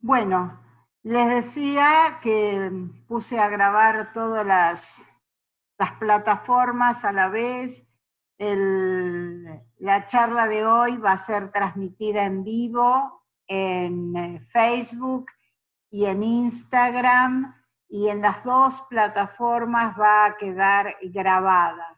Bueno, les decía que puse a grabar todas las, las plataformas a la vez. la charla de hoy va a ser transmitida en vivo en eh, Facebook y en Instagram y en las dos plataformas va a quedar grabada.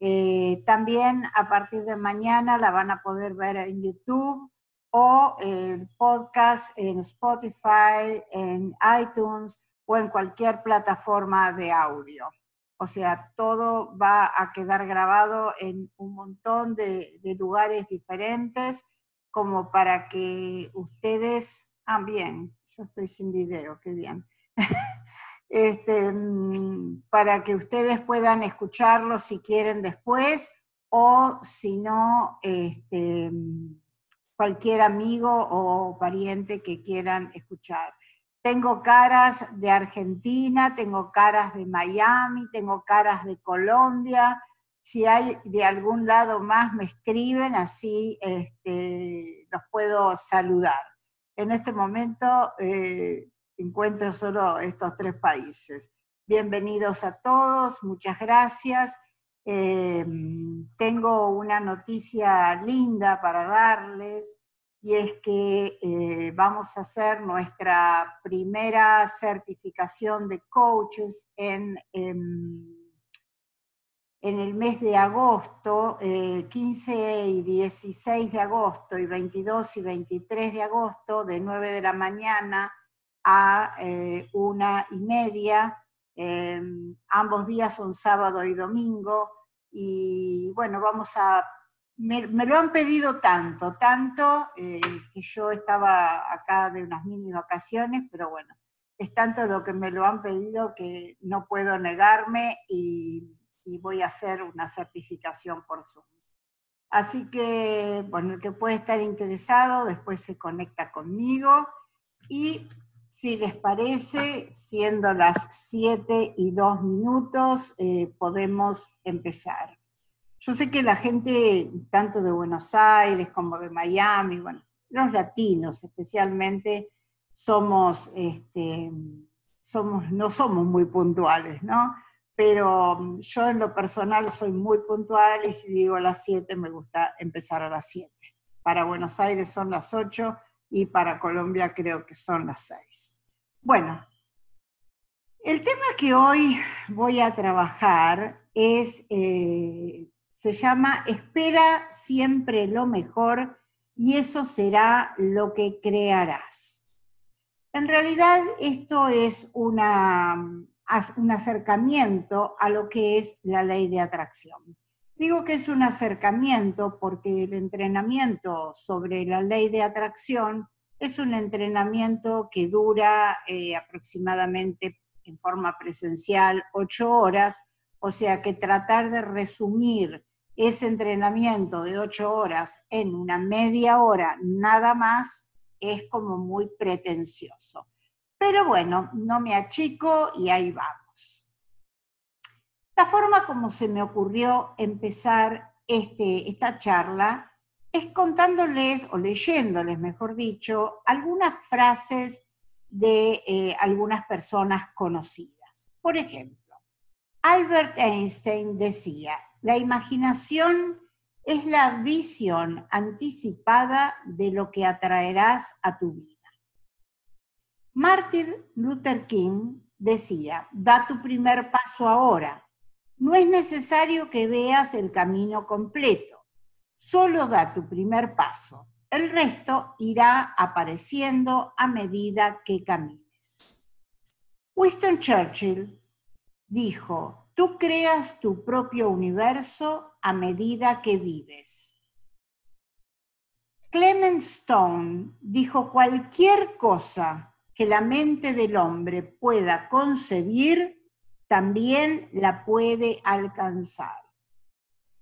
Eh, también a partir de mañana la van a poder ver en YouTube o en podcast en Spotify, en iTunes o en cualquier plataforma de audio. O sea, todo va a quedar grabado en un montón de, lugares diferentes como para que ustedes, ah, bien, yo estoy sin video, qué bien. este, mm, para que ustedes puedan escucharlo si quieren después o si no, este, cualquier amigo o pariente que quieran escuchar. Tengo caras de Argentina, tengo caras de Miami, tengo caras de Colombia. Si hay de algún lado más, me escriben, así este, los puedo saludar. En este momento eh, encuentro solo estos tres países. Bienvenidos a todos, muchas gracias. Em, tengo una noticia linda para darles y es que eh, vamos a hacer nuestra primera certificación de coaches en, em, en, el mes de agosto, 15 eh, y 16 de agosto y 22 y 23 de agosto, de 9 de la mañana a eh, una y media. Em, ambos días son sábado y domingo y bueno, vamos a, me, lo han pedido tanto, tanto, eh, que yo estaba acá de unas mini vacaciones, pero bueno, es tanto lo que me lo han pedido que no puedo negarme y, voy a hacer una certificación por Zoom. Así que, bueno, el que puede estar interesado después se conecta conmigo y si les parece, siendo las 7 y 2 minutos, eh, podemos empezar. Yo sé que la gente, tanto de Buenos Aires como de Miami, bueno, los latinos especialmente, somos, este, somos, no somos muy puntuales, ¿no? Pero yo en lo personal soy muy puntual y si digo a las 7 me gusta empezar a las 7. Para Buenos Aires son las 8 y para Colombia creo que son las seis. Bueno, el tema que hoy voy a trabajar es, eh, se llama Espera siempre lo mejor y eso será lo que crearás. En realidad esto es una, un acercamiento a lo que es la ley de atracción. Digo que es un acercamiento porque el entrenamiento sobre la ley de atracción es un entrenamiento que dura eh, aproximadamente en forma presencial ocho horas, o sea que tratar de resumir ese entrenamiento de ocho horas en una media hora nada más es como muy pretencioso. Pero bueno, no me achico y ahí vamos. La forma como se me ocurrió empezar este, esta charla es contándoles o leyéndoles, mejor dicho, algunas frases de eh, algunas personas conocidas. Por ejemplo, Albert Einstein decía, la imaginación es la visión anticipada de lo que atraerás a tu vida. Martin Luther King decía, da tu primer paso ahora, no es necesario que veas el camino completo, solo da tu primer paso. El resto irá apareciendo a medida que camines. Winston Churchill dijo, tú creas tu propio universo a medida que vives. Clement Stone dijo, cualquier cosa que la mente del hombre pueda concebir también la puede alcanzar.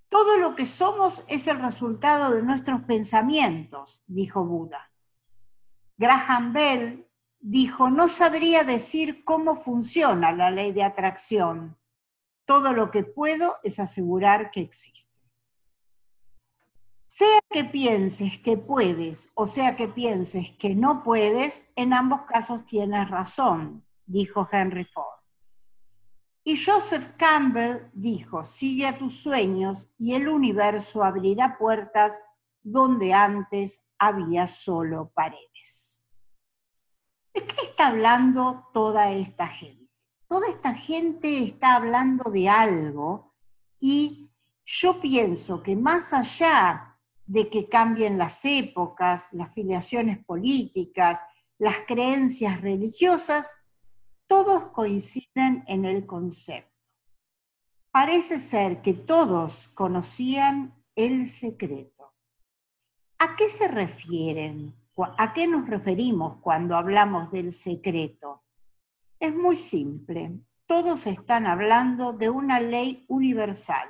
Todo lo que somos es el resultado de nuestros pensamientos, dijo Buda. Graham Bell dijo, no sabría decir cómo funciona la ley de atracción. Todo lo que puedo es asegurar que existe. Sea que pienses que puedes o sea que pienses que no puedes, en ambos casos tienes razón, dijo Henry Ford. Y Joseph Campbell dijo, sigue a tus sueños y el universo abrirá puertas donde antes había solo paredes. ¿De qué está hablando toda esta gente? Toda esta gente está hablando de algo y yo pienso que más allá de que cambien las épocas, las filiaciones políticas, las creencias religiosas, todos coinciden en el concepto. Parece ser que todos conocían el secreto. ¿A qué se refieren? ¿A qué nos referimos cuando hablamos del secreto? Es muy simple. Todos están hablando de una ley universal,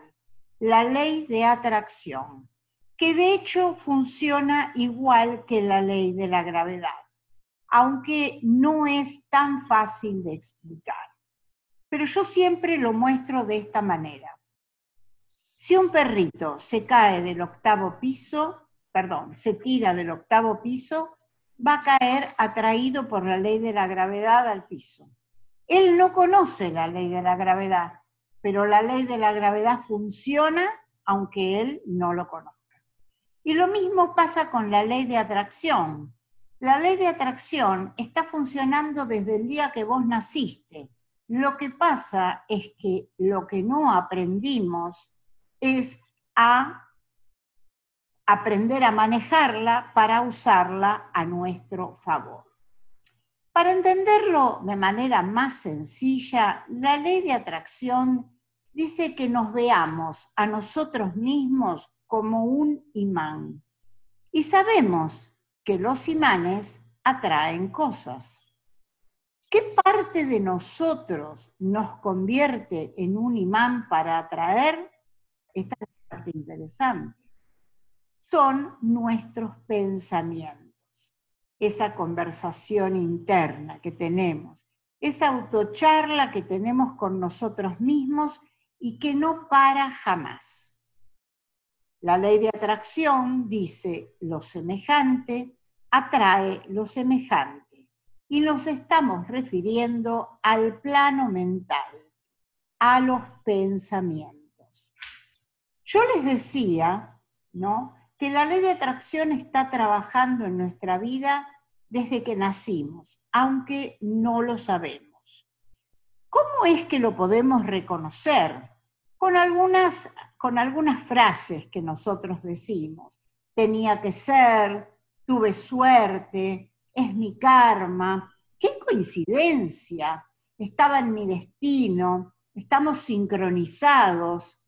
la ley de atracción que de hecho funciona igual que la ley de la gravedad, aunque no es tan fácil de explicar. Pero yo siempre lo muestro de esta manera. Si un perrito se cae del octavo piso, perdón, se tira del octavo piso, va a caer atraído por la ley de la gravedad al piso. Él no conoce la ley de la gravedad, pero la ley de la gravedad funciona aunque él no lo conozca. Y lo mismo pasa con la ley de atracción. La ley de atracción está funcionando desde el día que vos naciste. Lo que pasa es que lo que no aprendimos es a aprender a manejarla para usarla a nuestro favor. Para entenderlo de manera más sencilla, la ley de atracción dice que nos veamos a nosotros mismos como un imán. Y sabemos que los imanes atraen cosas. ¿Qué parte de nosotros nos convierte en un imán para atraer? Esta es la parte interesante. Son nuestros pensamientos, esa conversación interna que tenemos, esa autocharla que tenemos con nosotros mismos y que no para jamás. La ley de atracción dice lo semejante atrae lo semejante y nos estamos refiriendo al plano mental, a los pensamientos. Yo les decía, ¿no? Que la ley de atracción está trabajando en nuestra vida desde que nacimos, aunque no lo sabemos. ¿Cómo es que lo podemos reconocer? Con algunas con algunas frases que nosotros decimos. Tenía que ser, tuve suerte, es mi karma. ¡Qué coincidencia! Estaba en mi destino, estamos sincronizados.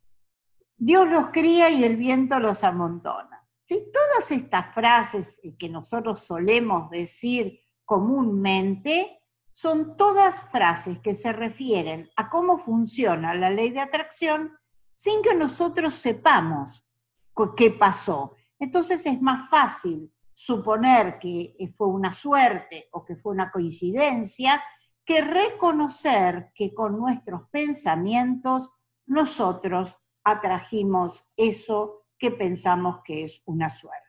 Dios los cría y el viento los amontona. ¿Sí? Todas estas frases que nosotros solemos decir comúnmente son todas frases que se refieren a cómo funciona la ley de atracción sin que nosotros sepamos qué pasó. Entonces es más fácil suponer que fue una suerte o que fue una coincidencia que reconocer que con nuestros pensamientos nosotros atrajimos eso que pensamos que es una suerte.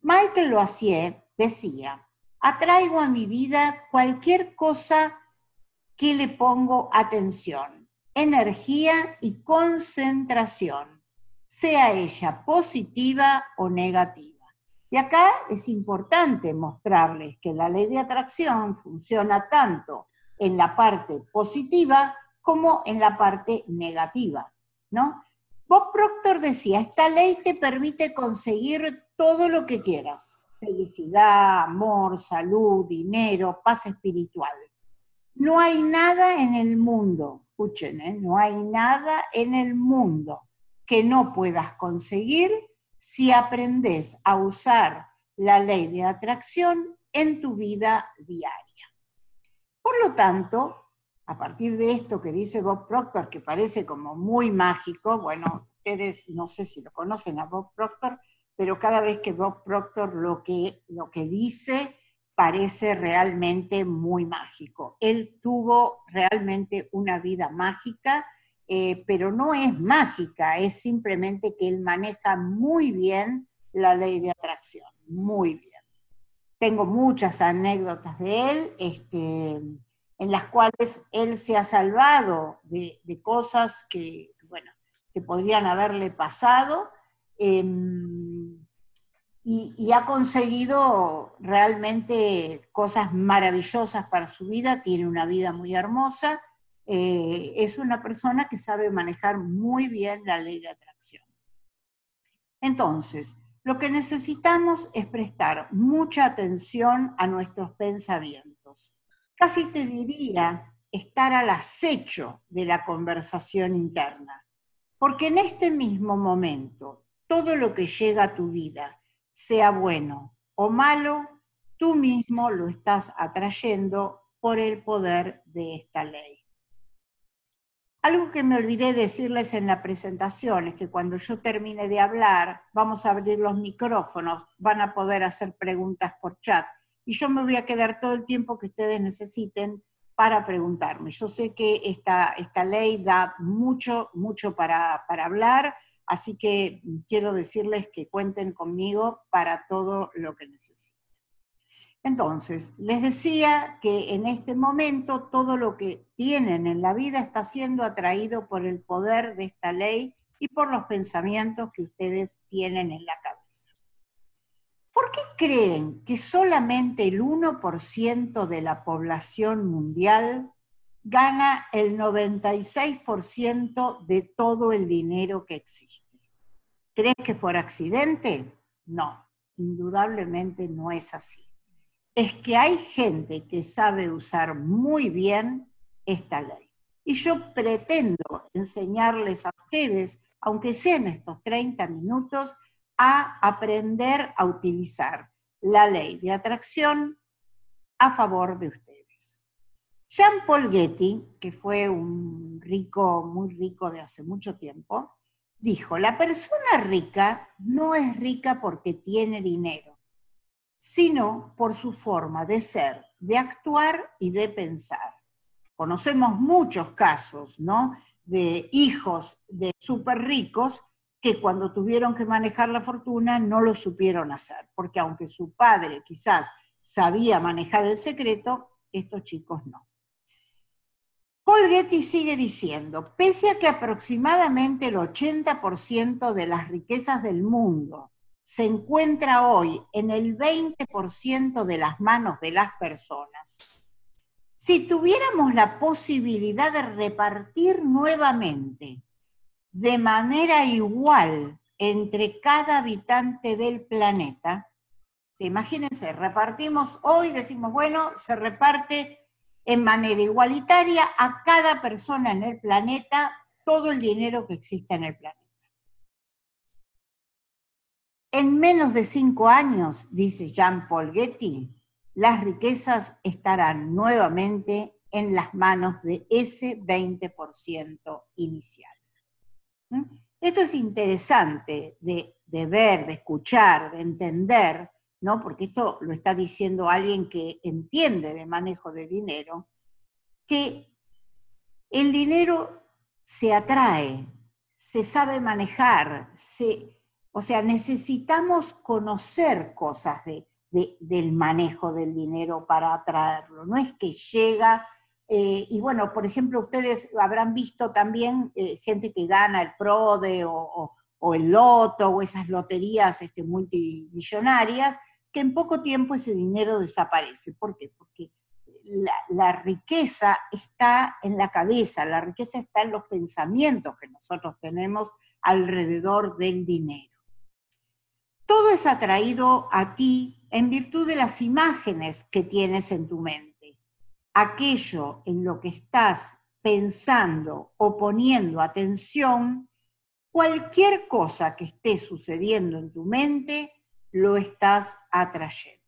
Michael Loasier decía, atraigo a mi vida cualquier cosa que le pongo atención energía y concentración, sea ella positiva o negativa. Y acá es importante mostrarles que la ley de atracción funciona tanto en la parte positiva como en la parte negativa, ¿no? Bob Proctor decía, esta ley te permite conseguir todo lo que quieras, felicidad, amor, salud, dinero, paz espiritual. No hay nada en el mundo escuchen, ¿eh? no hay nada en el mundo que no puedas conseguir si aprendes a usar la ley de atracción en tu vida diaria. Por lo tanto, a partir de esto que dice Bob Proctor, que parece como muy mágico, bueno, ustedes no sé si lo conocen a Bob Proctor, pero cada vez que Bob Proctor lo que, lo que dice parece realmente muy mágico. Él tuvo realmente una vida mágica, eh, pero no es mágica, es simplemente que él maneja muy bien la ley de atracción, muy bien. Tengo muchas anécdotas de él, este, en las cuales él se ha salvado de, cosas que, bueno, que podrían haberle pasado em, y, ha conseguido realmente cosas maravillosas para su vida, tiene una vida muy hermosa, eh, es una persona que sabe manejar muy bien la ley de atracción. Entonces, lo que necesitamos es prestar mucha atención a nuestros pensamientos. Casi te diría estar al acecho de la conversación interna, porque en este mismo momento, todo lo que llega a tu vida, sea bueno o malo, tú mismo lo estás atrayendo por el poder de esta ley. Algo que me olvidé decirles en la presentación es que cuando yo termine de hablar, vamos a abrir los micrófonos, van a poder hacer preguntas por chat y yo me voy a quedar todo el tiempo que ustedes necesiten para preguntarme. Yo sé que esta, esta ley da mucho, mucho para, para hablar, así que quiero decirles que cuenten conmigo para todo lo que necesiten. Entonces, les decía que en este momento todo lo que tienen en la vida está siendo atraído por el poder de esta ley y por los pensamientos que ustedes tienen en la cabeza. ¿Por qué creen que solamente el 1% de la población mundial gana el 96% de todo el dinero que existe? ¿Crees que por accidente? No, indudablemente no es así es que hay gente que sabe usar muy bien esta ley. Y yo pretendo enseñarles a ustedes, aunque sea en estos 30 minutos, a aprender a utilizar la ley de atracción a favor de ustedes. Jean Paul Getty, que fue un rico, muy rico de hace mucho tiempo, dijo, la persona rica no es rica porque tiene dinero sino por su forma de ser, de actuar y de pensar. Conocemos muchos casos, ¿no? De hijos de súper ricos que cuando tuvieron que manejar la fortuna no lo supieron hacer, porque aunque su padre quizás sabía manejar el secreto, estos chicos no. Paul Getty sigue diciendo, pese a que aproximadamente el 80% de las riquezas del mundo se encuentra hoy en el 20% de las manos de las personas, si tuviéramos la posibilidad de repartir nuevamente de manera igual entre cada habitante del planeta, imagínense, repartimos hoy, decimos, bueno, se reparte en manera igualitaria a cada persona en el planeta todo el dinero que existe en el planeta. En menos de cinco años, dice Jean-Paul Getty, las riquezas estarán nuevamente en las manos de ese 20% inicial. ¿Mm? Esto es interesante de, de, ver, de escuchar, de entender, ¿no? porque esto lo está diciendo alguien que entiende de manejo de dinero, que el dinero se atrae, se sabe manejar, se, o sea, necesitamos conocer cosas del manejo del dinero para atraerlo. No es que llega, eh, y bueno, por ejemplo, ustedes habrán visto también eh, gente que gana el PRODE o, el Loto o esas loterías este, multimillonarias, que en poco tiempo ese dinero desaparece. ¿Por qué? Porque la, riqueza está en la cabeza, la riqueza está en los pensamientos que nosotros tenemos alrededor del dinero todo es atraído a ti en virtud de las imágenes que tienes en tu mente. Aquello en lo que estás pensando o poniendo atención, cualquier cosa que esté sucediendo en tu mente, lo estás atrayendo.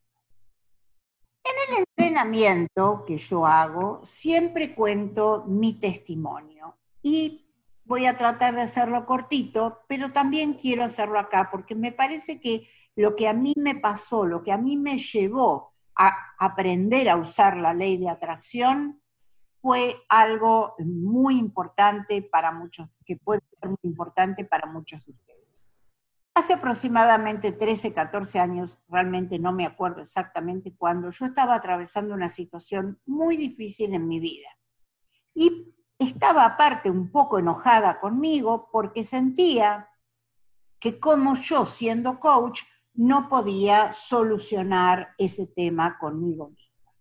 En el entrenamiento que yo hago, siempre cuento mi testimonio y voy a tratar de hacerlo cortito, pero también quiero hacerlo acá, porque me parece que lo que a mí me pasó, lo que a mí me llevó a aprender a usar la ley de atracción, fue algo muy importante para muchos, que puede ser muy importante para muchos de ustedes. Hace aproximadamente 13, 14 años, realmente no me acuerdo exactamente cuándo, yo estaba atravesando una situación muy difícil en mi vida. Y estaba aparte un poco enojada conmigo porque sentía que como yo siendo coach no podía solucionar ese tema conmigo misma.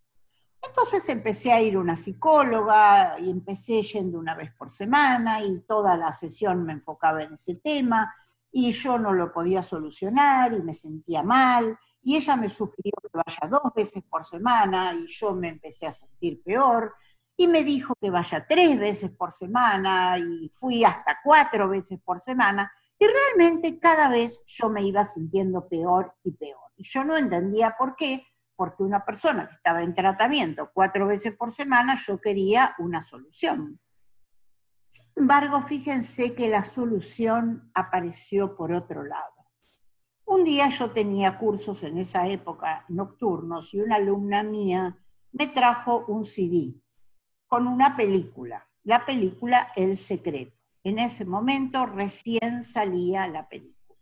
Entonces empecé a ir a una psicóloga y empecé yendo una vez por semana y toda la sesión me enfocaba en ese tema y yo no lo podía solucionar y me sentía mal y ella me sugirió que vaya dos veces por semana y yo me empecé a sentir peor y me dijo que vaya tres veces por semana y fui hasta cuatro veces por semana y realmente cada vez yo me iba sintiendo peor y peor. Y yo no entendía por qué, porque una persona que estaba en tratamiento cuatro veces por semana, yo quería una solución. Sin embargo, fíjense que la solución apareció por otro lado. Un día yo tenía cursos en esa época nocturnos y una alumna mía me trajo un CD con una película, la película El Secreto. En ese momento recién salía la película.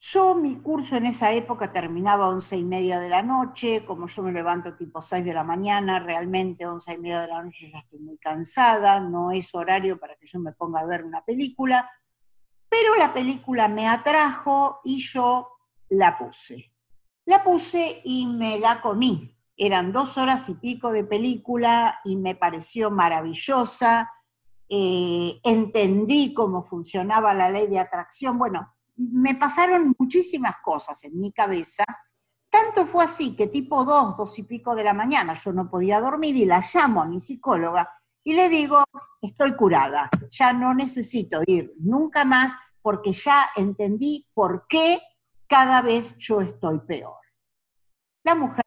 Yo mi curso en esa época terminaba a once y media de la noche, como yo me levanto tipo seis de la mañana, realmente once y media de la noche ya estoy muy cansada, no es horario para que yo me ponga a ver una película, pero la película me atrajo y yo la puse. La puse y me la comí, eran dos horas y pico de película y me pareció maravillosa. Eh, entendí cómo funcionaba la ley de atracción. Bueno, me pasaron muchísimas cosas en mi cabeza. Tanto fue así que tipo dos, dos y pico de la mañana yo no podía dormir y la llamo a mi psicóloga y le digo, estoy curada, ya no necesito ir nunca más porque ya entendí por qué cada vez yo estoy peor. La mujer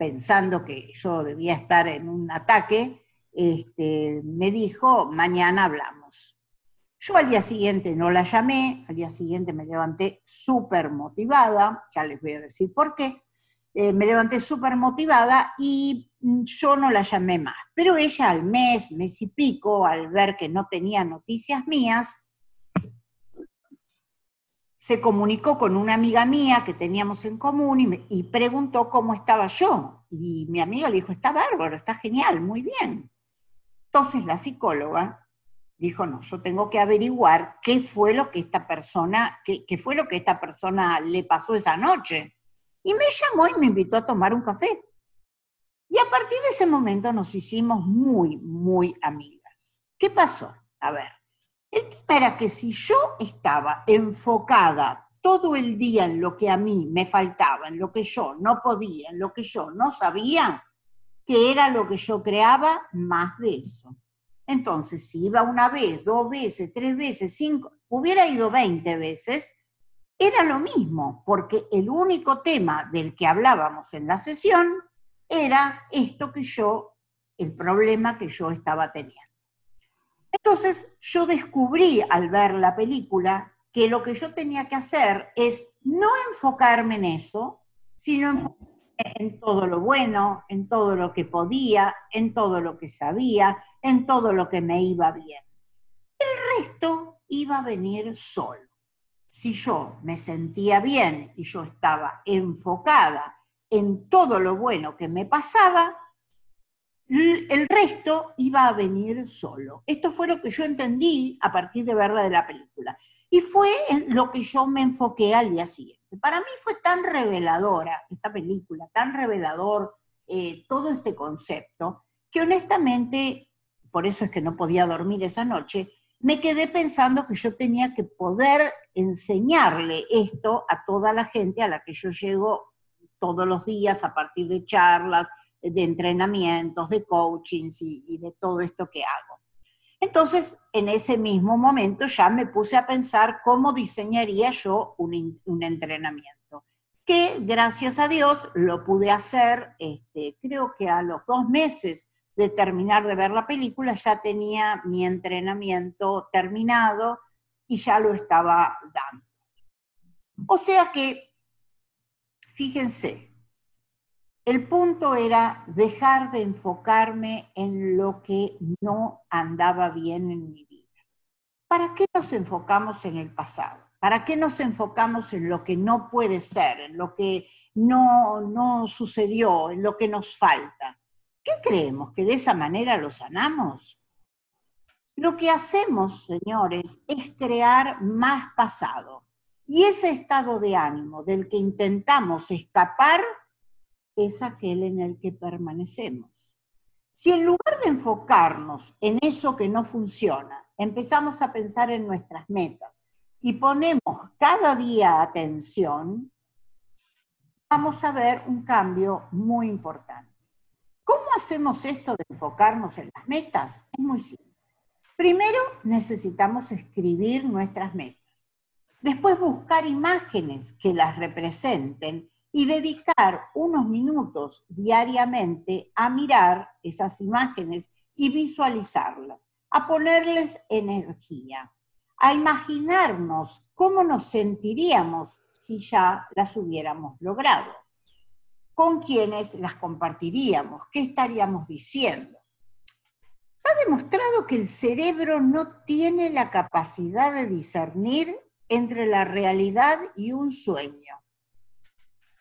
pensando que yo debía estar en un ataque, este, me dijo, mañana hablamos. Yo al día siguiente no la llamé, al día siguiente me levanté súper motivada, ya les voy a decir por qué, eh, me levanté súper motivada y yo no la llamé más. Pero ella al mes, mes y pico, al ver que no tenía noticias mías, se comunicó con una amiga mía que teníamos en común y, preguntó cómo estaba yo. Y mi amiga le dijo, está bárbaro, está genial, muy bien. Entonces la psicóloga dijo, no, yo tengo que averiguar qué fue lo que esta persona, qué, qué fue lo que esta persona le pasó esa noche. Y me llamó y me invitó a tomar un café. Y a partir de ese momento nos hicimos muy, muy amigas. ¿Qué pasó? A ver, el que si yo estaba enfocada todo el día en lo que a mí me faltaba, en lo que yo no podía, en lo que yo no sabía, que era lo que yo creaba, más de eso. Entonces, si iba una vez, dos veces, tres veces, cinco, hubiera ido 20 veces, era lo mismo, porque el único tema del que hablábamos en la sesión era esto que yo, el problema que yo estaba teniendo. Entonces yo descubrí al ver la película que lo que yo tenía que hacer es no enfocarme en eso, sino en todo lo bueno, en todo lo que podía, en todo lo que sabía, en todo lo que me iba bien. El resto iba a venir solo. Si yo me sentía bien y yo estaba enfocada en todo lo bueno que me pasaba, el resto iba a venir solo. Esto fue lo que yo entendí a partir de verla de la película. Y fue en lo que yo me enfoqué al día siguiente. Para mí fue tan reveladora esta película, tan revelador eh, todo este concepto, que honestamente, por eso es que no podía dormir esa noche, me quedé pensando que yo tenía que poder enseñarle esto a toda la gente a la que yo llego todos los días a partir de charlas, de entrenamientos, de coachings y, de todo esto que hago. Entonces, en ese mismo momento ya me puse a pensar cómo diseñaría yo un, entrenamiento, que gracias a Dios lo pude hacer, este, creo que a los dos meses de terminar de ver la película ya tenía mi entrenamiento terminado y ya lo estaba dando. O sea que, fíjense, El punto era dejar de enfocarme en lo que no andaba bien en mi vida. ¿Para qué nos enfocamos en el pasado? ¿Para qué nos enfocamos en lo que no puede ser, en lo que no, no sucedió, en lo que nos falta? ¿Qué creemos? ¿Que de esa manera lo sanamos? Lo que hacemos, señores, es crear más pasado. Y ese estado de ánimo del que intentamos escapar es aquel en el que permanecemos. Si en lugar de enfocarnos en eso que no funciona, empezamos a pensar en nuestras metas y ponemos cada día atención, vamos a ver un cambio muy importante. ¿Cómo hacemos esto de enfocarnos en las metas? Es muy simple. Primero necesitamos escribir nuestras metas. Después buscar imágenes que las representen y dedicar unos minutos diariamente a mirar esas imágenes y visualizarlas, a ponerles energía, a imaginarnos cómo nos sentiríamos si ya las hubiéramos logrado, con quiénes las compartiríamos, qué estaríamos diciendo. Ha demostrado que el cerebro no tiene la capacidad de discernir entre la realidad y un sueño.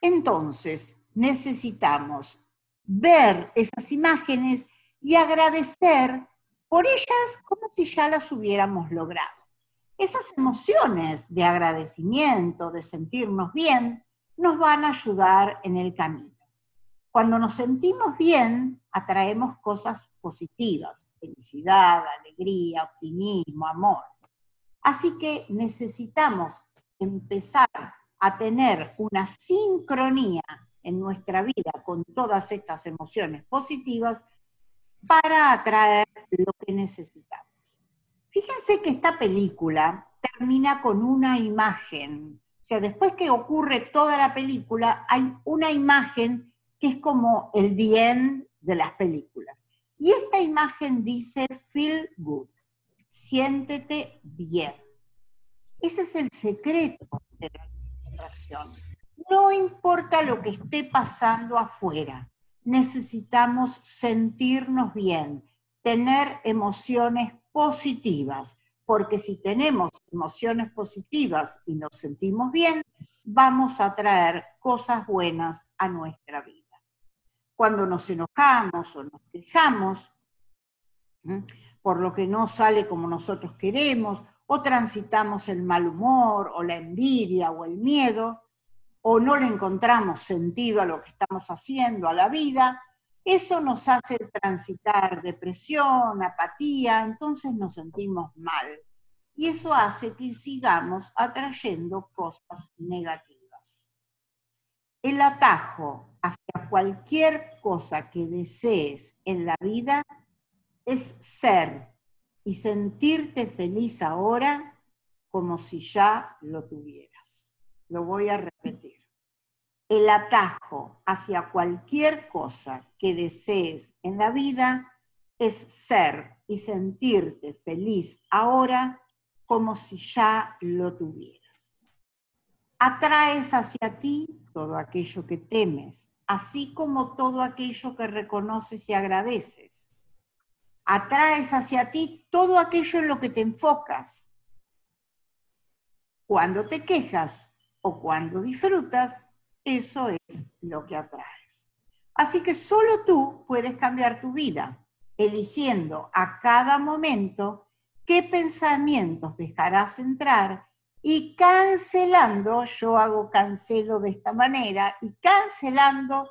Entonces, necesitamos ver esas imágenes y agradecer por ellas como si ya las hubiéramos logrado. Esas emociones de agradecimiento, de sentirnos bien, nos van a ayudar en el camino. Cuando nos sentimos bien, atraemos cosas positivas, felicidad, alegría, optimismo, amor. Así que necesitamos empezar a tener una sincronía en nuestra vida con todas estas emociones positivas para atraer lo que necesitamos. Fíjense que esta película termina con una imagen. O sea, después que ocurre toda la película, hay una imagen que es como el bien de las películas. Y esta imagen dice feel good, siéntete bien. Ese es el secreto de la no importa lo que esté pasando afuera, necesitamos sentirnos bien, tener emociones positivas, porque si tenemos emociones positivas y nos sentimos bien, vamos a traer cosas buenas a nuestra vida. Cuando nos enojamos o nos quejamos por lo que no sale como nosotros queremos o transitamos el mal humor o la envidia o el miedo, o no le encontramos sentido a lo que estamos haciendo, a la vida, eso nos hace transitar depresión, apatía, entonces nos sentimos mal. Y eso hace que sigamos atrayendo cosas negativas. El atajo hacia cualquier cosa que desees en la vida es ser y sentirte feliz ahora como si ya lo tuvieras. Lo voy a repetir. El atajo hacia cualquier cosa que desees en la vida es ser y sentirte feliz ahora como si ya lo tuvieras. Atraes hacia ti todo aquello que temes, así como todo aquello que reconoces y agradeces atraes hacia ti todo aquello en lo que te enfocas. Cuando te quejas o cuando disfrutas, eso es lo que atraes. Así que solo tú puedes cambiar tu vida, eligiendo a cada momento qué pensamientos dejarás entrar y cancelando, yo hago cancelo de esta manera, y cancelando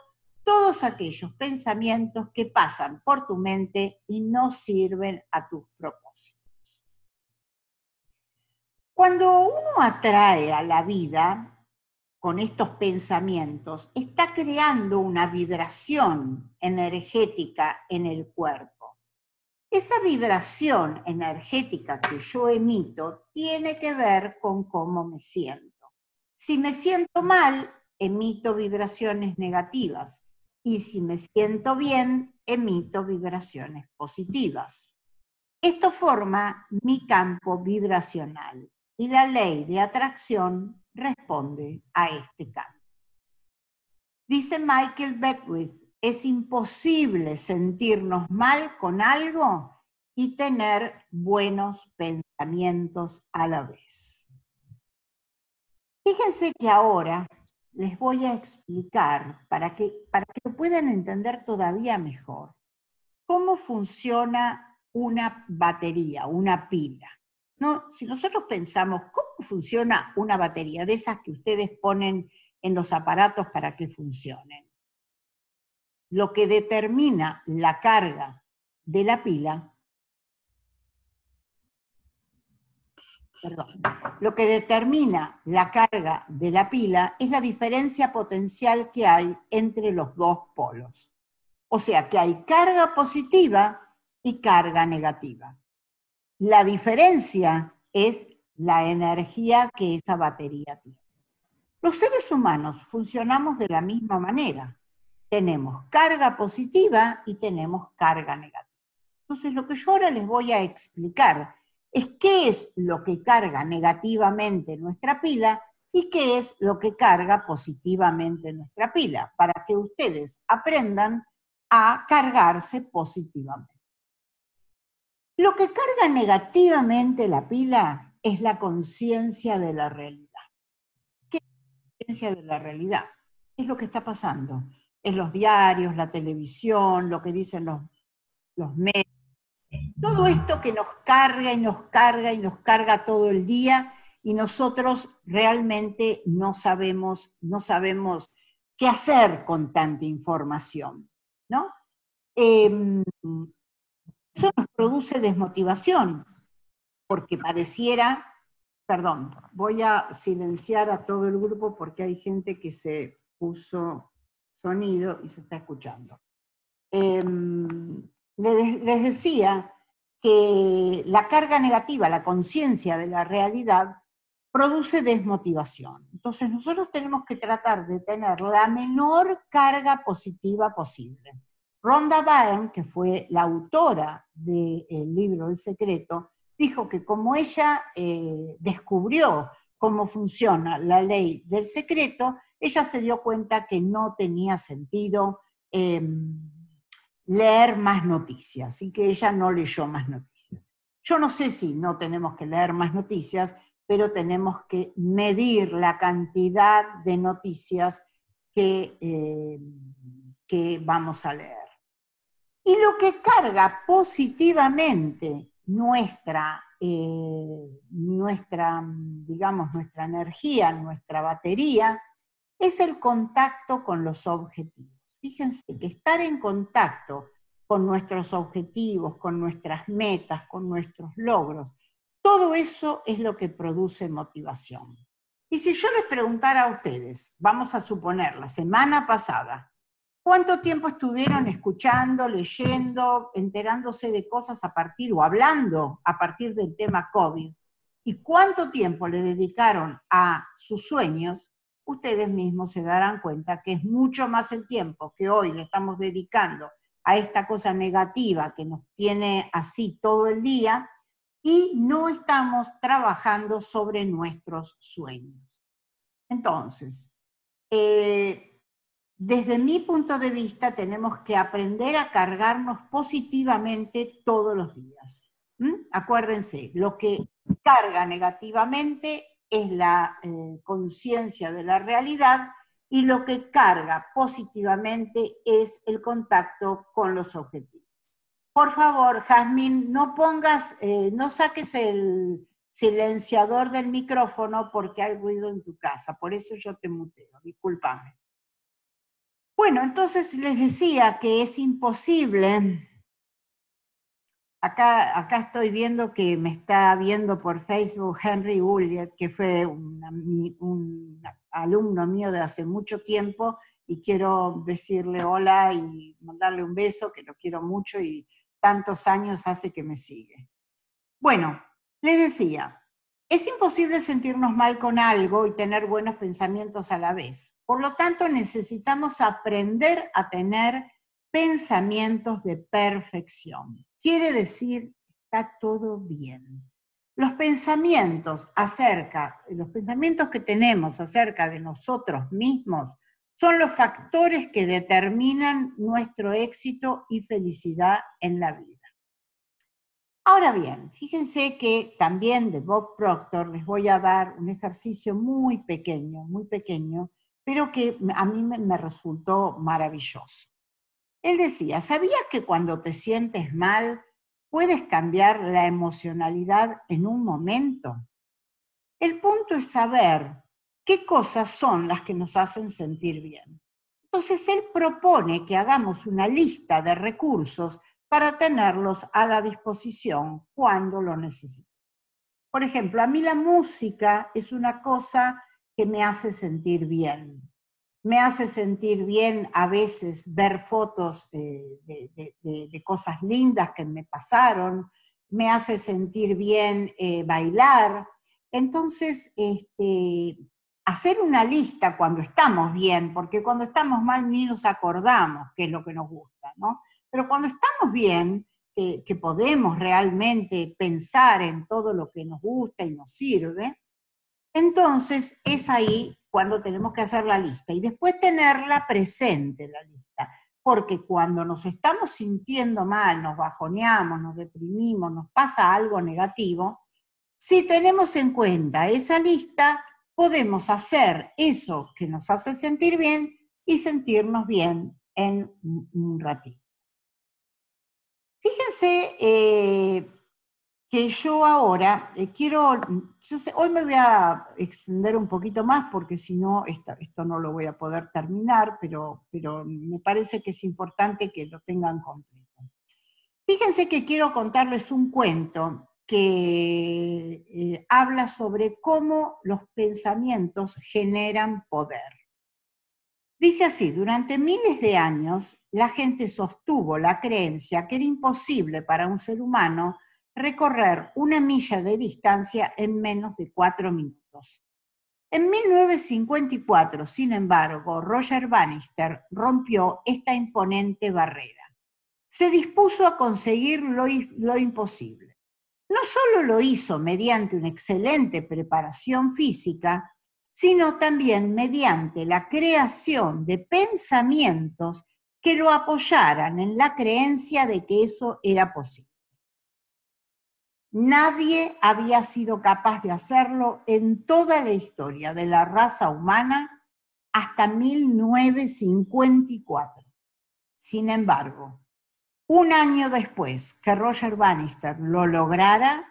todos aquellos pensamientos que pasan por tu mente y no sirven a tus propósitos. Cuando uno atrae a la vida con estos pensamientos, está creando una vibración energética en el cuerpo. Esa vibración energética que yo emito tiene que ver con cómo me siento. Si me siento mal, emito vibraciones negativas y si me siento bien, emito vibraciones positivas. Esto forma mi campo vibracional y la ley de atracción responde a este campo. Dice Michael Beckwith, es imposible sentirnos mal con algo y tener buenos pensamientos a la vez. Fíjense que ahora les voy a explicar, para que, para que lo puedan entender todavía mejor, cómo funciona una batería, una pila. No, si nosotros pensamos, ¿cómo funciona una batería de esas que ustedes ponen en los aparatos para que funcionen? Lo que determina la carga de la pila, lo que determina la carga de la pila es la diferencia potencial que hay entre los dos polos. O sea que hay carga positiva y carga negativa. La diferencia es la energía que esa batería tiene. Los seres humanos funcionamos de la misma manera. Tenemos carga positiva y tenemos carga negativa. Entonces, lo que yo ahora les voy a explicar es qué es lo que carga negativamente nuestra pila y qué es lo que carga positivamente nuestra pila, para que ustedes aprendan a cargarse positivamente. Lo que carga negativamente la pila es la conciencia de la realidad. ¿Qué es la conciencia de la realidad? Es lo que está pasando en los diarios, la televisión, lo que dicen los, los medios. Todo esto que nos carga y nos carga y nos carga todo el día y nosotros realmente no sabemos, no sabemos qué hacer con tanta información. ¿no? Em, eso nos produce desmotivación, porque pareciera, perdón, voy a silenciar a todo el grupo porque hay gente que se puso sonido y se está escuchando. Em, les, les decía que la carga negativa, la conciencia de la realidad, produce desmotivación. Entonces nosotros tenemos que tratar de tener la menor carga positiva posible. Rhonda Byrne, que fue la autora del libro El Secreto, dijo que como ella eh, descubrió cómo funciona la ley del secreto, ella se dio cuenta que no tenía sentido em, leer más noticias y que ella no leyó más noticias. Yo no sé si no tenemos que leer más noticias, pero tenemos que medir la cantidad de noticias que, eh, que vamos a leer. Y lo que carga positivamente nuestra, eh, nuestra, digamos, nuestra energía, nuestra batería, es el contacto con los objetivos. Fíjense que estar en contacto con nuestros objetivos, con nuestras metas, con nuestros logros, todo eso es lo que produce motivación. Y si yo les preguntara a ustedes, vamos a suponer, la semana pasada, ¿cuánto tiempo estuvieron escuchando, leyendo, enterándose de cosas a partir o hablando a partir del tema COVID? ¿Y cuánto tiempo le dedicaron a sus sueños? Ustedes mismos se darán cuenta que es mucho más el tiempo que hoy le estamos dedicando a esta cosa negativa que nos tiene así todo el día y no estamos trabajando sobre nuestros sueños. Entonces, eh, desde mi punto de vista, tenemos que aprender a cargarnos positivamente todos los días. Acuérdense, lo que carga negativamente es la eh, conciencia de la realidad y lo que carga positivamente es el contacto con los objetivos. Por favor, Jazmín, no pongas, eh, no saques el silenciador del micrófono porque hay ruido en tu casa, por eso yo te muteo, discúlpame. Bueno, entonces les decía que es imposible. Acá, acá estoy viendo que me está viendo por Facebook Henry Ulliet, que fue un, un alumno mío de hace mucho tiempo, y quiero decirle hola y mandarle un beso, que lo quiero mucho y tantos años hace que me sigue. Bueno, les decía, es imposible sentirnos mal con algo y tener buenos pensamientos a la vez. Por lo tanto, necesitamos aprender a tener pensamientos de perfección. Quiere decir, está todo bien. Los pensamientos acerca, los pensamientos que tenemos acerca de nosotros mismos son los factores que determinan nuestro éxito y felicidad en la vida. Ahora bien, fíjense que también de Bob Proctor les voy a dar un ejercicio muy pequeño, muy pequeño, pero que a mí me, resultó maravilloso. Él decía, ¿sabías que cuando te sientes mal puedes cambiar la emocionalidad en un momento? El punto es saber qué cosas son las que nos hacen sentir bien. Entonces él propone que hagamos una lista de recursos para tenerlos a la disposición cuando lo necesitemos. Por ejemplo, a mí la música es una cosa que me hace sentir bien. Me hace sentir bien a veces ver fotos de, cosas lindas que me pasaron, me hace sentir bien eh, bailar. Entonces, este, hacer una lista cuando estamos bien, porque cuando estamos mal ni nos acordamos qué es lo que nos gusta, ¿no? Pero cuando estamos bien, que, podemos realmente pensar en todo lo que nos gusta y nos sirve, entonces es ahí cuando tenemos que hacer la lista y después tenerla presente la lista, porque cuando nos estamos sintiendo mal, nos bajoneamos, nos deprimimos, nos pasa algo negativo, si tenemos en cuenta esa lista, podemos hacer eso que nos hace sentir bien y sentirnos bien en un ratito. Fíjense eh, que yo ahora eh, quiero, hoy me voy a extender un poquito más porque si no, esto, no lo voy a poder terminar, pero, pero me parece que es importante que lo tengan completo. Fíjense que quiero contarles un cuento que eh, habla sobre cómo los pensamientos generan poder. Dice así, durante miles de años la gente sostuvo la creencia que era imposible para un ser humano recorrer una milla de distancia en menos de cuatro minutos. En 1954, sin embargo, Roger Bannister rompió esta imponente barrera. Se dispuso a conseguir lo, imposible. No solo lo hizo mediante una excelente preparación física, sino también mediante la creación de pensamientos que lo apoyaran en la creencia de que eso era posible. Nadie había sido capaz de hacerlo en toda la historia de la raza humana hasta 1954. Sin embargo, un año después que Roger Bannister lo lograra,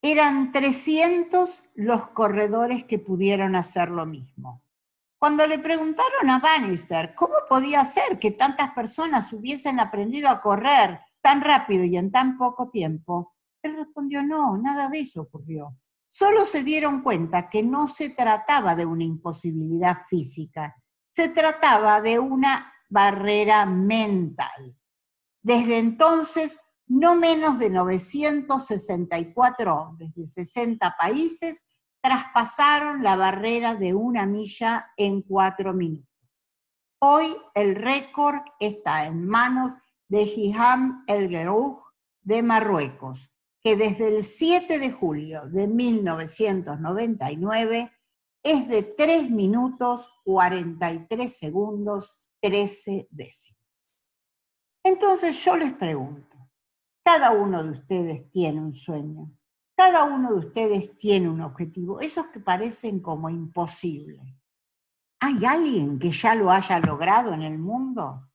eran 300 los corredores que pudieron hacer lo mismo. Cuando le preguntaron a Bannister cómo podía ser que tantas personas hubiesen aprendido a correr tan rápido y en tan poco tiempo, él respondió, no, nada de eso ocurrió. Solo se dieron cuenta que no se trataba de una imposibilidad física, se trataba de una barrera mental. Desde entonces no menos de 964 hombres de 60 países traspasaron la barrera de una milla en cuatro minutos. Hoy el récord está en manos de Hiham El Gerouj de Marruecos, que desde el 7 de julio de 1999 es de 3 minutos 43 segundos 13 décimos. Entonces yo les pregunto, cada uno de ustedes tiene un sueño, cada uno de ustedes tiene un objetivo, esos que parecen como imposibles. ¿Hay alguien que ya lo haya logrado en el mundo?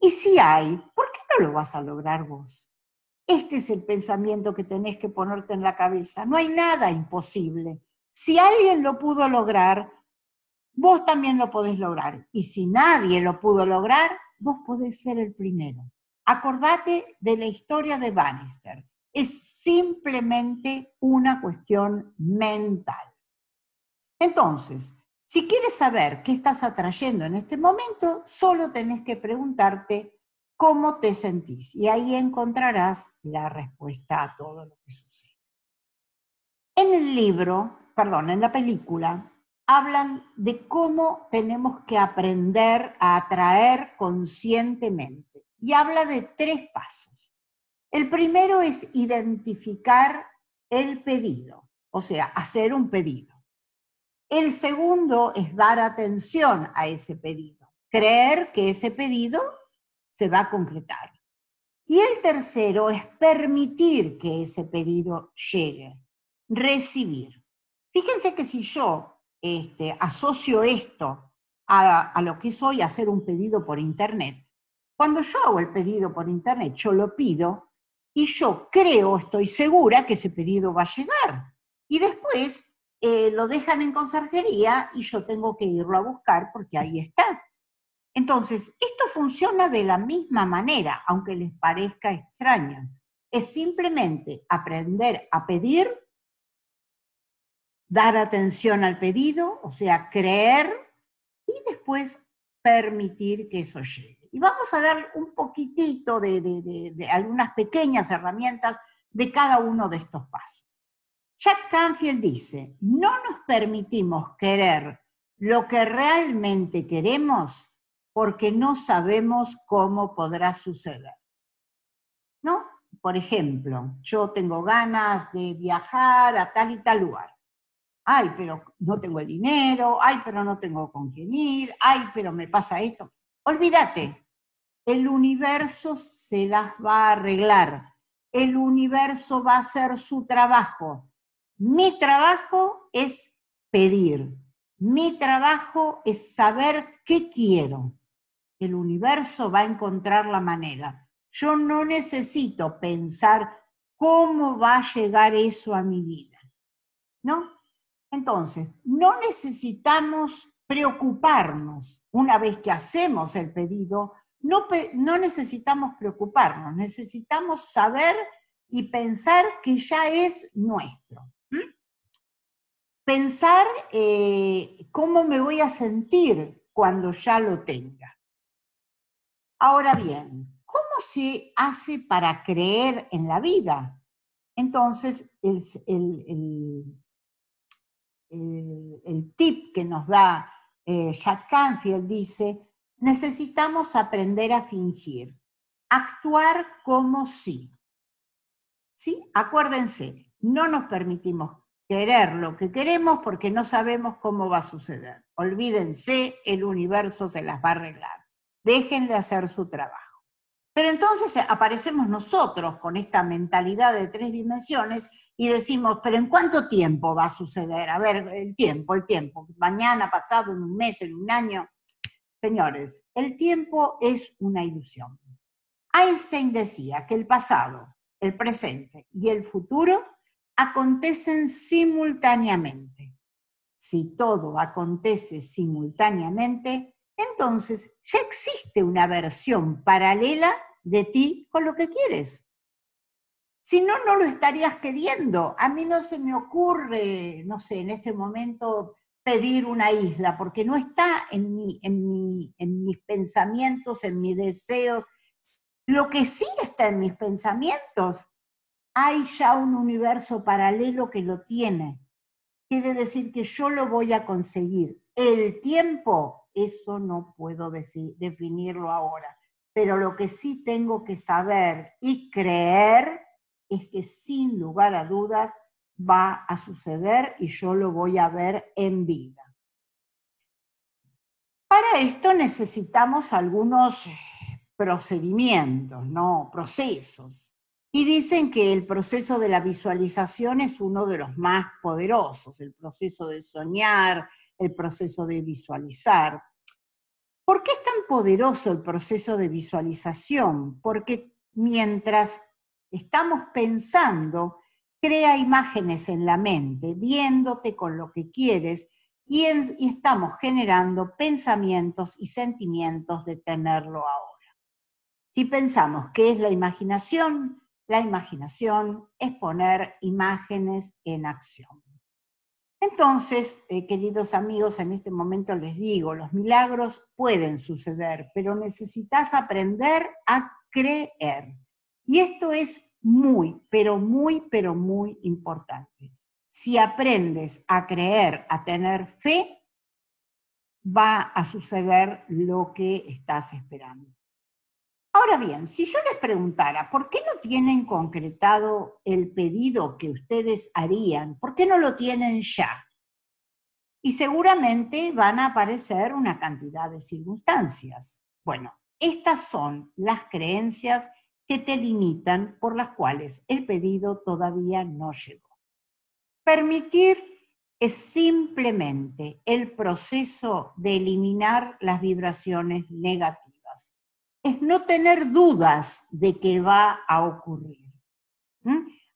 Y si hay, ¿por no lo vas a lograr vos? Este es el pensamiento que tenés que ponerte en la cabeza. No hay nada imposible. Si alguien lo pudo lograr, vos también lo podés lograr. Y si nadie lo pudo lograr, vos podés ser el primero. Acordate de la historia de Bannister. Es simplemente una cuestión mental. Entonces, si quieres saber qué estás atrayendo en este momento, solo tenés que preguntarte cómo te sentís y ahí encontrarás la respuesta a todo lo que sucede. En el libro, perdón, en la película, hablan de cómo tenemos que aprender a atraer conscientemente y habla de tres pasos. El primero es identificar el pedido, o sea, hacer un pedido. El segundo es dar atención a ese pedido, creer que ese pedido se va a concretar. Y el tercero es permitir que ese pedido llegue, recibir. Fíjense que si yo este, asocio esto a, a lo que es hoy hacer un pedido por Internet, cuando yo hago el pedido por Internet, yo lo pido y yo creo, estoy segura que ese pedido va a llegar. Y después eh, lo dejan en conserjería y yo tengo que irlo a buscar porque ahí está. Entonces, esto funciona de la misma manera, aunque les parezca extraño. Es simplemente aprender a pedir, dar atención al pedido, o sea, creer y después permitir que eso llegue. Y vamos a dar un poquitito de, algunas pequeñas herramientas de cada uno de estos pasos. Jack Canfield dice, no nos permitimos querer lo que realmente queremos porque no sabemos cómo podrá suceder. ¿No? Por ejemplo, yo tengo ganas de viajar a tal y tal lugar. Ay, pero no tengo el dinero, ay, pero no tengo con quién ir, ay, pero me pasa esto. Olvídate, el universo se las va a arreglar, el universo va a hacer su trabajo. Mi trabajo es pedir, mi trabajo es saber qué quiero. El universo va a encontrar la manera. Yo no necesito pensar cómo va a llegar eso a mi vida. ¿No? Entonces, no necesitamos preocuparnos una vez que hacemos el pedido no, necesitamos preocuparnos, necesitamos saber y pensar que ya es nuestro. Pensar eh, cómo me voy a sentir cuando ya lo tenga. Ahora bien, ¿cómo se hace para creer en la vida? Entonces, el, tip que nos da eh, Jack Canfield dice, necesitamos aprender a fingir, actuar como si. ¿Sí? Acuérdense, no nos permitimos querer lo que queremos porque no sabemos cómo va a suceder. Olvídense, el universo se las va a arreglar. Déjenle hacer su trabajo. Pero entonces aparecemos nosotros con esta mentalidad de tres dimensiones y decimos, pero ¿en cuánto tiempo va a suceder? A ver, el tiempo, el tiempo. Mañana, pasado, en un mes, en un año. Señores, el tiempo es una ilusión. Einstein decía que el pasado, el presente y el futuro acontecen simultáneamente. Si todo acontece simultáneamente, entonces ya existe una versión paralela de ti con lo que quieres. Si no, no lo estarías queriendo. A mí no se me ocurre, no sé, en este momento pedir una isla, porque no está en, en, en mis pensamientos, en mis deseos. Lo que sí está en mis pensamientos, hay ya un universo paralelo que lo tiene. Quiere decir que yo lo voy a conseguir. El tiempo, eso no puedo decir, definirlo ahora. Pero lo que sí tengo que saber y creer es que sin lugar a dudas va a suceder y yo lo voy a ver en vida. Para esto necesitamos algunos procedimientos, ¿no? Procesos. Y dicen que el proceso de la visualización es uno de los más poderosos, el proceso de soñar, el proceso de visualizar. ¿Por qué es tan poderoso el proceso de visualización? Porque mientras estamos pensando, crea imágenes en la mente, viéndote con lo que quieres y, estamos generando pensamientos y sentimientos de tenerlo ahora. Si pensamos qué es la imaginación, la imaginación es poner imágenes en acción. Entonces, eh, queridos amigos, en este momento les digo, los milagros pueden suceder, pero necesitas aprender a creer. Y esto es muy, pero muy, pero muy importante. Si aprendes a creer, a tener fe, va a suceder lo que estás esperando. Ahora bien, si yo les preguntara, ¿por qué no tienen concretado el pedido que ustedes harían? ¿Por qué no lo tienen ya? Y seguramente van a aparecer una cantidad de circunstancias. Bueno, estas son las creencias que te limitan por las cuales el pedido todavía no llegó. Permitir es simplemente el proceso de eliminar las vibraciones negativas. Es no tener dudas de que va a ocurrir.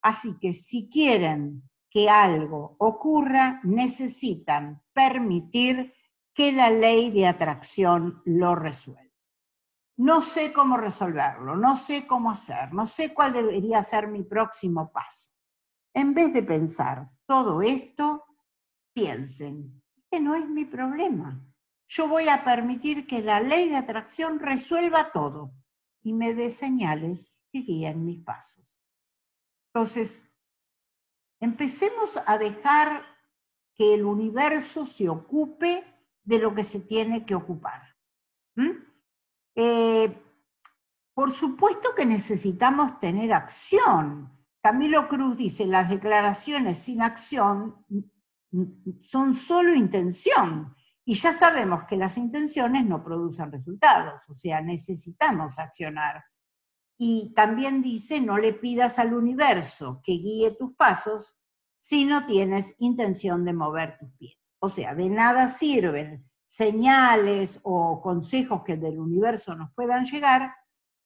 Así que si quieren que algo ocurra, necesitan permitir que la ley de atracción lo resuelva. No sé cómo resolverlo, no sé cómo hacer, no sé cuál debería ser mi próximo paso. En vez de pensar todo esto, piensen, este no es mi problema. Yo voy a permitir que la ley de atracción resuelva todo y me dé señales que guíen mis pasos. Entonces, empecemos a dejar que el universo se ocupe de lo que se tiene que ocupar. Eh, por supuesto que necesitamos tener acción. Camilo Cruz dice, las declaraciones sin acción son solo intención. Y ya sabemos que las intenciones no producen resultados, o sea, necesitamos accionar. Y también dice, no le pidas al universo que guíe tus pasos si no tienes intención de mover tus pies. O sea, de nada sirven señales o consejos que del universo nos puedan llegar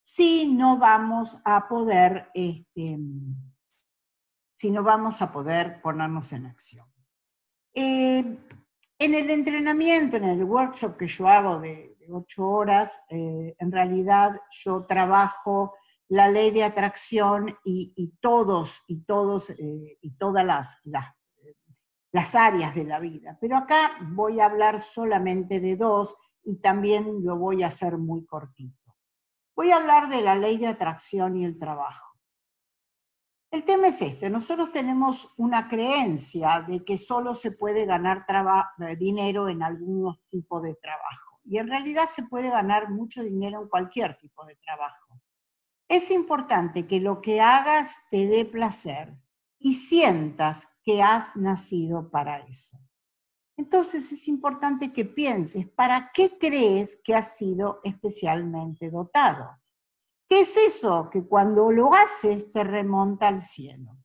si no vamos a poder, este, si no vamos a poder ponernos en acción. Eh, en el entrenamiento, en el workshop que yo hago de, ocho horas, eh, en realidad yo trabajo la ley de atracción y, todos y todos eh, y todas las, las, áreas de la vida. Pero acá voy a hablar solamente de dos y también lo voy a hacer muy cortito. Voy a hablar de la ley de atracción y el trabajo. El tema es este, nosotros tenemos una creencia de que solo se puede ganar eh, dinero en algún tipo de trabajo. Y en realidad se puede ganar mucho dinero en cualquier tipo de trabajo. Es importante que lo que hagas te dé placer y sientas que has nacido para eso. Entonces es importante que pienses, ¿para qué crees que has sido especialmente dotado? ¿Qué es eso que cuando lo haces te remonta al cielo?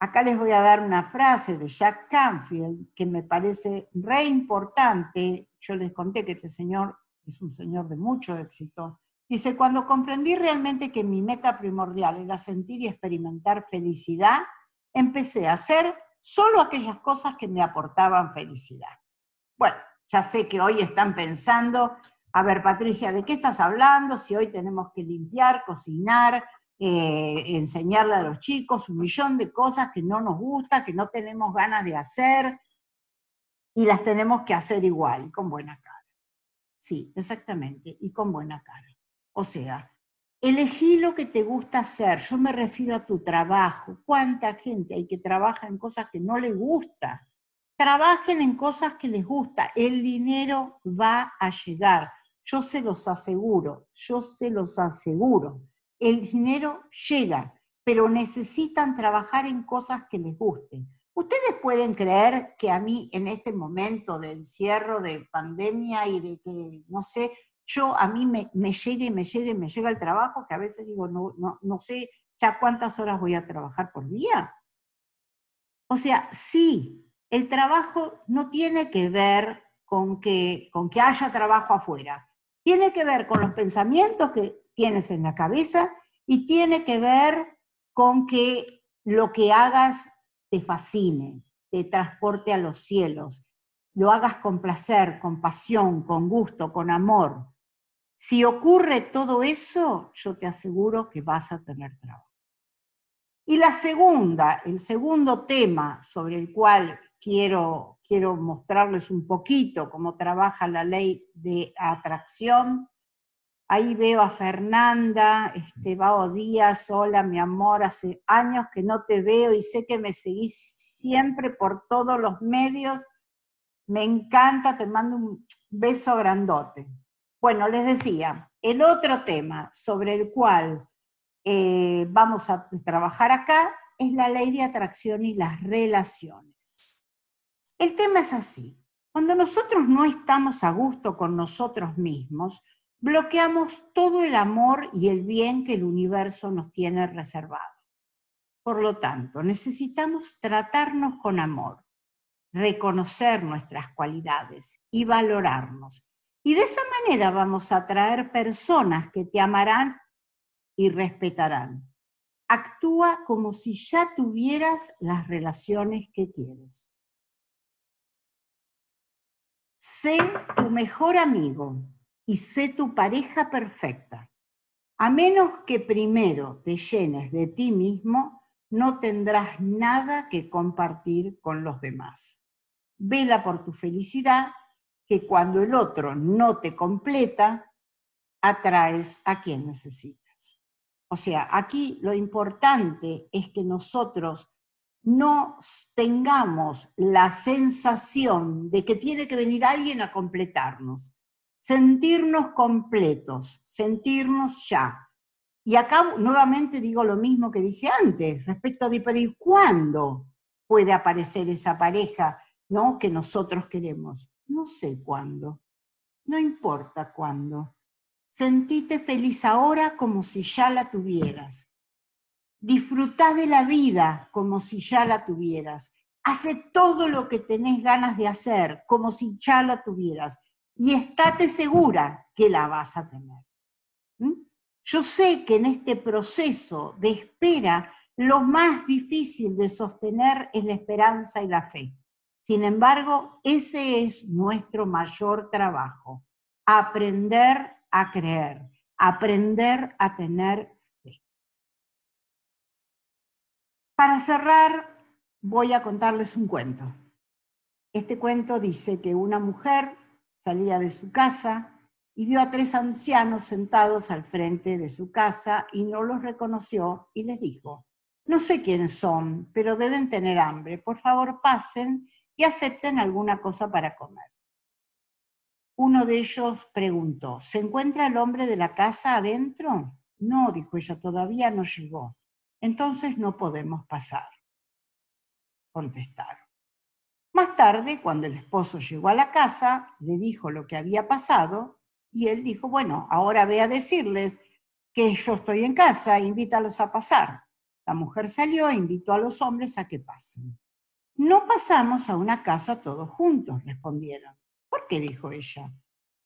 Acá les voy a dar una frase de Jack Canfield que me parece re importante. Yo les conté que este señor es un señor de mucho éxito Dice, cuando comprendí realmente que mi meta primordial era sentir y experimentar felicidad, empecé a hacer solo aquellas cosas que me aportaban felicidad. Bueno, ya sé que hoy están pensando, a ver Patricia, ¿de qué estás hablando? Si hoy tenemos que limpiar, cocinar, eh, enseñarle a los chicos un millón de cosas que no nos gusta, que no tenemos ganas de hacer y las tenemos que hacer igual y con buena cara. Sí, exactamente, y con buena cara. O sea, elegí lo que te gusta hacer. Yo me refiero a tu trabajo. ¿Cuánta gente hay que trabaja en cosas que no les gusta? Trabajen en cosas que les gusta. El dinero va a llegar. Yo se los aseguro, yo se los aseguro. El dinero llega, pero necesitan trabajar en cosas que les gusten. Ustedes pueden creer que a mí en este momento de encierro, de pandemia y de que, no sé, yo a mí me, me me llega y me llega el trabajo, que a veces digo, no, no, no sé ya cuántas horas voy a trabajar por día. O sea, sí, el trabajo no tiene que ver con que, con que haya trabajo afuera, tiene que ver con los pensamientos que tienes en la cabeza y tiene que ver con que lo que hagas te fascine, te transporte a los cielos, lo hagas con placer, con pasión, con gusto, con amor. Si ocurre todo eso, yo te aseguro que vas a tener trabajo. Y la segunda, el segundo tema sobre el cual quiero, quiero mostrarles un poquito cómo trabaja la ley de atracción. Ahí veo a Fernanda, Estebao Díaz, hola mi amor, hace años que no te veo y sé que me seguís siempre por todos los medios. Me encanta, te mando un beso grandote. Bueno, les decía, el otro tema sobre el cual eh, vamos a trabajar acá es la ley de atracción y las relaciones. El tema es así. Cuando nosotros no estamos a gusto con nosotros mismos, bloqueamos todo el amor y el bien que el universo nos tiene reservado. Por lo tanto, necesitamos tratarnos con amor, reconocer nuestras cualidades y valorarnos. Y de esa manera vamos a atraer personas que te amarán y respetarán. Actúa como si ya tuvieras las relaciones que quieres. Sé tu mejor amigo y sé tu pareja perfecta. A menos que primero te llenes de ti mismo, no tendrás nada que compartir con los demás. Vela por tu felicidad, que cuando el otro no te completa, atraes a quien necesitas. O sea, aquí lo importante es que nosotros no tengamos la sensación de que tiene que venir alguien a completarnos. Sentirnos completos, sentirnos ya. Y acá nuevamente digo lo mismo que dije antes, respecto de, pero ¿y cuándo puede aparecer esa pareja ¿no? que nosotros queremos? No sé cuándo, no importa cuándo. Sentite feliz ahora como si ya la tuvieras. Disfrutá de la vida como si ya la tuvieras. Hace todo lo que tenés ganas de hacer como si ya la tuvieras. Y estate segura que la vas a tener. ¿Mm? Yo sé que en este proceso de espera lo más difícil de sostener es la esperanza y la fe. Sin embargo, ese es nuestro mayor trabajo, aprender a creer, aprender a tener Para cerrar, voy a contarles un cuento. Este cuento dice que una mujer salía de su casa y vio a tres ancianos sentados al frente de su casa y no los reconoció y les dijo, no sé quiénes son, pero deben tener hambre. Por favor, pasen y acepten alguna cosa para comer. Uno de ellos preguntó, ¿se encuentra el hombre de la casa adentro? No, dijo ella, todavía no llegó entonces no podemos pasar, contestaron. Más tarde, cuando el esposo llegó a la casa, le dijo lo que había pasado y él dijo, bueno, ahora ve a decirles que yo estoy en casa, invítalos a pasar. La mujer salió e invitó a los hombres a que pasen. No pasamos a una casa todos juntos, respondieron. ¿Por qué? dijo ella.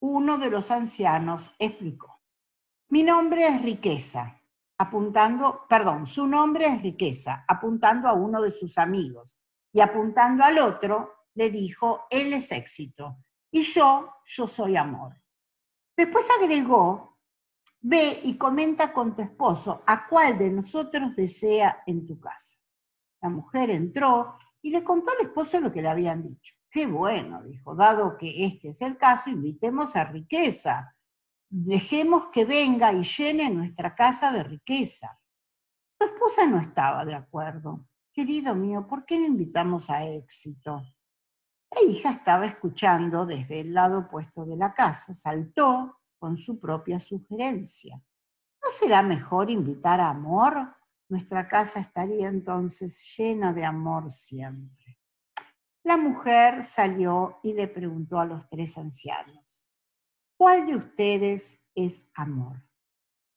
Uno de los ancianos explicó. Mi nombre es riqueza apuntando, perdón, su nombre es riqueza, apuntando a uno de sus amigos. Y apuntando al otro, le dijo, él es éxito. Y yo, yo soy amor. Después agregó, ve y comenta con tu esposo a cuál de nosotros desea en tu casa. La mujer entró y le contó al esposo lo que le habían dicho. Qué bueno, dijo, dado que este es el caso, invitemos a riqueza dejemos que venga y llene nuestra casa de riqueza. Tu esposa no estaba de acuerdo. Querido mío, ¿por qué no invitamos a éxito? La hija estaba escuchando desde el lado opuesto de la casa, saltó con su propia sugerencia. ¿No será mejor invitar a amor? Nuestra casa estaría entonces llena de amor siempre. La mujer salió y le preguntó a los tres ancianos, ¿Cuál de ustedes es amor?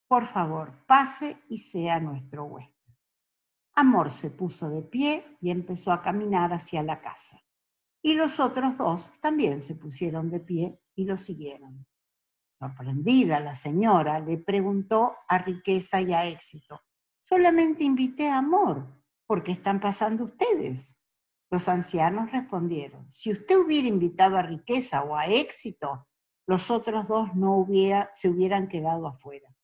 Por favor, pase y sea nuestro huésped. Amor se puso de pie y empezó a caminar hacia la casa. Y los otros dos también se pusieron de pie y lo siguieron. Sorprendida, la señora le preguntó a riqueza y a éxito, solamente invité a amor, ¿por qué están pasando ustedes? Los ancianos respondieron, si usted hubiera invitado a riqueza o a éxito, los otros dos no hubiera, se hubieran quedado afuera.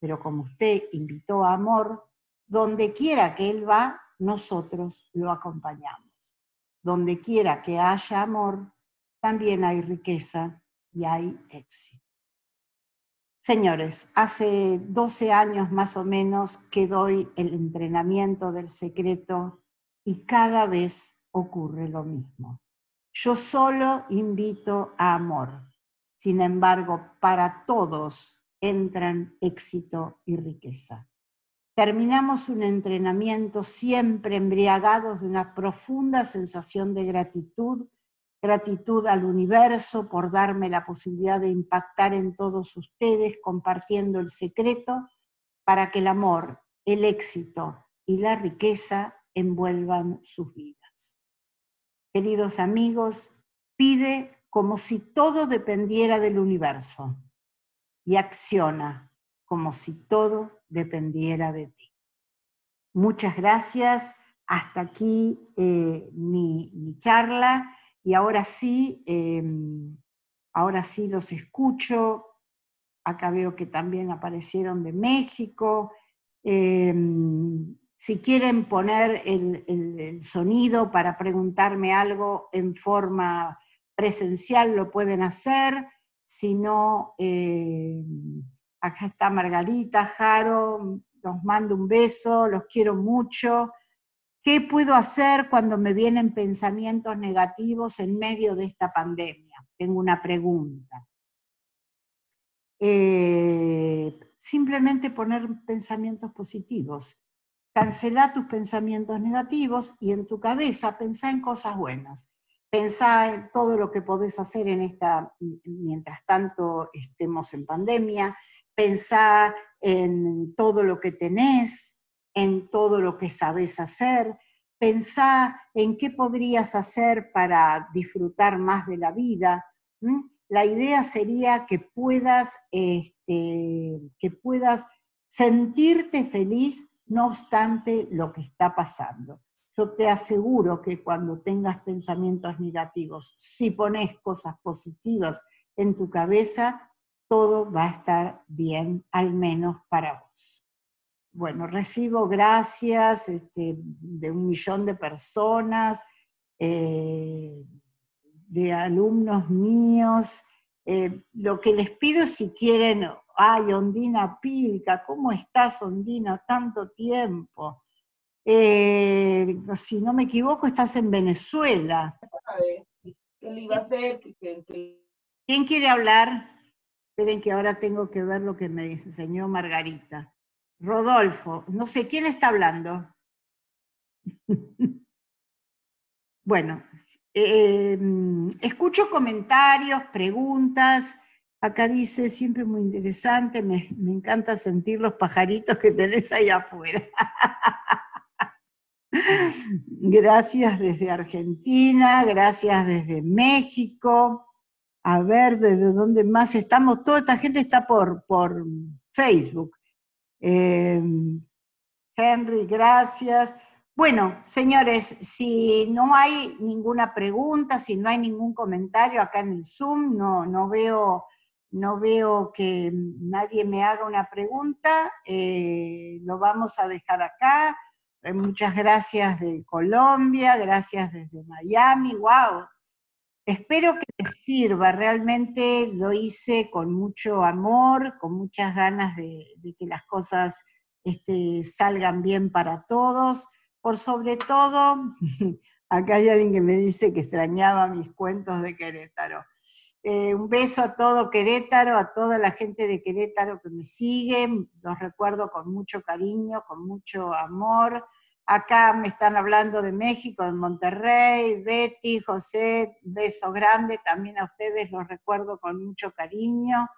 Pero como usted invitó a amor, donde quiera que él va, nosotros lo acompañamos. Donde quiera que haya amor, también hay riqueza y hay éxito. Señores, hace 12 años más o menos que doy el entrenamiento del secreto y cada vez ocurre lo mismo. Yo solo invito a amor sin embargo, para todos entran éxito y riqueza. Terminamos un entrenamiento siempre embriagados de una profunda sensación de gratitud gratitud al universo por darme la posibilidad de impactar en todos ustedes compartiendo el secreto para que el amor, el éxito y la riqueza envuelvan sus vidas. Queridos amigos, pide como si todo dependiera del universo y acciona como si todo dependiera de ti. Muchas gracias. Hasta aquí eh, mi, charla y ahora sí, em, ahora sí los escucho. Acá veo que también aparecieron de México. Em, si quieren poner el, sonido para preguntarme algo en forma presencial, lo pueden hacer. Si no, eh, acá está Margarita, Jaro, los mando un beso, los quiero mucho. ¿Qué puedo hacer cuando me vienen pensamientos negativos en medio de esta pandemia? Tengo una pregunta. Eh, simplemente poner pensamientos positivos. Cancela tus pensamientos negativos y en tu cabeza pensá en cosas buenas. Pensá en todo lo que podés hacer en esta, mientras tanto estemos en pandemia. Pensá en todo lo que tenés, en todo lo que sabes hacer. Pensá en qué podrías hacer para disfrutar más de la vida. La idea sería que puedas, este, que puedas sentirte feliz no obstante lo que está pasando. Yo te aseguro que cuando tengas pensamientos negativos, si pones cosas positivas en tu cabeza, todo va a estar bien, al menos para vos. Bueno, recibo gracias este, de un millón de personas, eh, de alumnos míos. Eh, lo que les pido si quieren Ay, Ondina Pilca, ¿cómo estás, Ondina? Tanto tiempo. Eh, si no me equivoco, estás en Venezuela. ¿Quién quiere hablar? Esperen que ahora tengo que ver lo que me enseñó Margarita. Rodolfo, no sé, ¿quién está hablando? bueno, eh, mm, escucho comentarios, preguntas. Acá dice, siempre muy interesante, me, encanta sentir los pajaritos que tenés ahí afuera. gracias desde Argentina, gracias desde México. A ver, desde dónde más estamos. Toda esta gente está por, por Facebook. Em, Henry, gracias. Bueno, señores, si no hay ninguna pregunta, si no hay ningún comentario acá en el Zoom, no, no veo no veo que nadie me haga una pregunta, eh, lo vamos a dejar acá. Eh, muchas gracias de Colombia, gracias desde Miami, wow. Espero que les sirva, realmente lo hice con mucho amor, con muchas ganas de, que las cosas este, salgan bien para todos. Por sobre todo, acá hay alguien que me dice que extrañaba mis cuentos de Querétaro. Eh, un beso a todo Querétaro, a toda la gente de Querétaro que me sigue, los recuerdo con mucho cariño, con mucho amor. Acá me están hablando de México, de Monterrey, Betty, José, beso grande, también a ustedes los recuerdo con mucho cariño.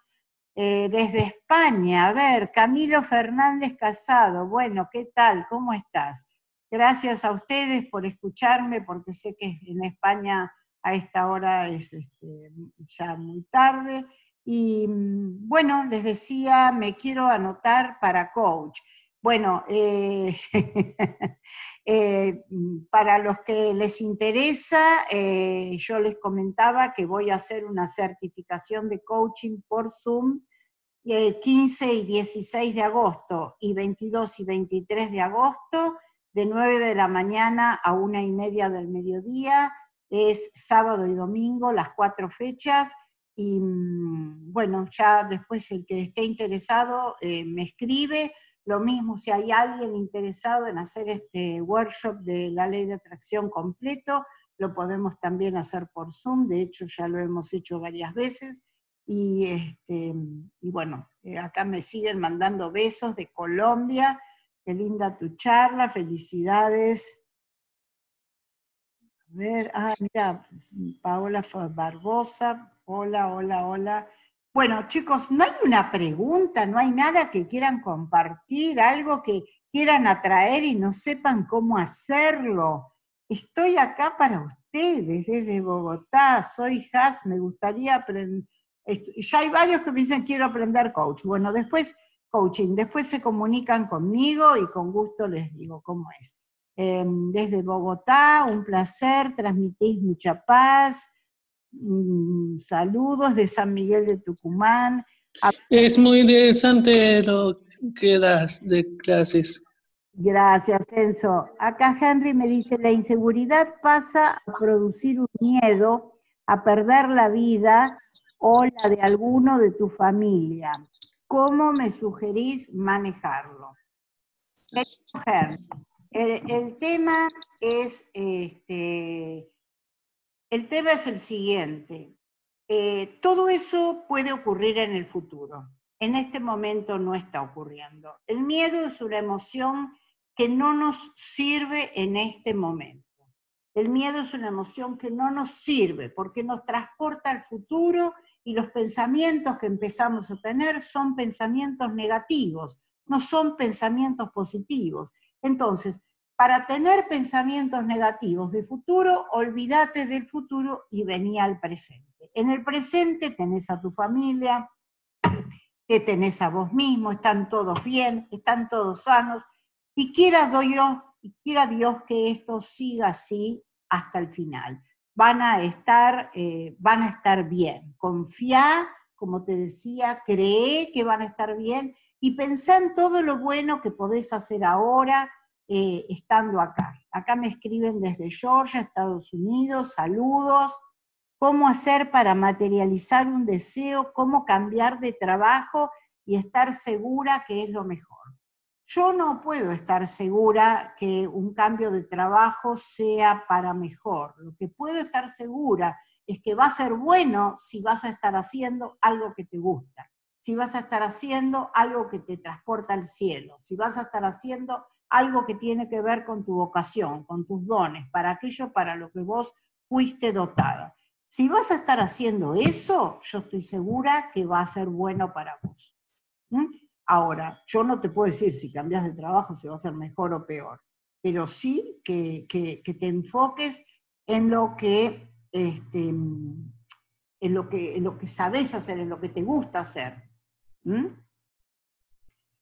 Eh, desde España, a ver, Camilo Fernández Casado, bueno, ¿qué tal? ¿Cómo estás? Gracias a ustedes por escucharme, porque sé que en España a esta hora es este, ya muy tarde. Y mm, bueno, les decía, me quiero anotar para coach. Bueno, eh, eh, para los que les interesa, eh, yo les comentaba que voy a hacer una certificación de coaching por Zoom 15 y 16 de agosto y 22 y 23 de agosto, de 9 de la mañana a una y media del mediodía es sábado y domingo, las cuatro fechas, y mm, bueno, ya después el que esté interesado eh, me escribe. Lo mismo si hay alguien interesado en hacer este workshop de la ley de atracción completo, lo podemos también hacer por Zoom, de hecho ya lo hemos hecho varias veces. Y, este, y bueno, eh, acá me siguen mandando besos de Colombia. Qué linda tu charla, felicidades ver, ah, mira, Paola Barbosa, hola, hola, hola. Bueno, chicos, no hay una pregunta, no hay nada que quieran compartir, algo que quieran atraer y no sepan cómo hacerlo. Estoy acá para ustedes desde Bogotá, soy Has, me gustaría aprender. Ya hay varios que me dicen quiero aprender coach. Bueno, después coaching, después se comunican conmigo y con gusto les digo cómo es. Em, desde Bogotá, un placer, transmitís mucha paz, mm, saludos de San Miguel de Tucumán. Es muy interesante lo que das de clases. Gracias, Enzo. Acá Henry me dice, la inseguridad pasa a producir un miedo a perder la vida o la de alguno de tu familia. ¿Cómo me sugerís manejarlo? Henry, el, tema es, este, el tema es el siguiente. Eh, todo eso puede ocurrir en el futuro. En este momento no está ocurriendo. El miedo es una emoción que no nos sirve en este momento. El miedo es una emoción que no nos sirve porque nos transporta al futuro y los pensamientos que empezamos a tener son pensamientos negativos, no son pensamientos positivos. Entonces, para tener pensamientos negativos de futuro, olvídate del futuro y vení al presente. En el presente tenés a tu familia, te tenés a vos mismo, están todos bien, están todos sanos, y quiera Dios, y quiera Dios que esto siga así hasta el final. Van a estar, eh, van a estar bien. Confía, como te decía, cree que van a estar bien y pensá en todo lo bueno que podés hacer ahora, eh, estando acá. Acá me escriben desde Georgia, Estados Unidos, saludos. ¿Cómo hacer para materializar un deseo? ¿Cómo cambiar de trabajo y estar segura que es lo mejor? Yo no puedo estar segura que un cambio de trabajo sea para mejor. Lo que puedo estar segura es que va a ser bueno si vas a estar haciendo algo que te gusta, si vas a estar haciendo algo que te transporta al cielo, si vas a estar haciendo algo que tiene que ver con tu vocación, con tus dones, para aquello para lo que vos fuiste dotada. Si vas a estar haciendo eso, yo estoy segura que va a ser bueno para vos. ¿Mm? Ahora, yo no te puedo decir si cambias de trabajo si va a ser mejor o peor, pero sí que, te enfoques en lo que, este, en lo que, en lo que sabes hacer, en lo que te gusta hacer. ¿Mm?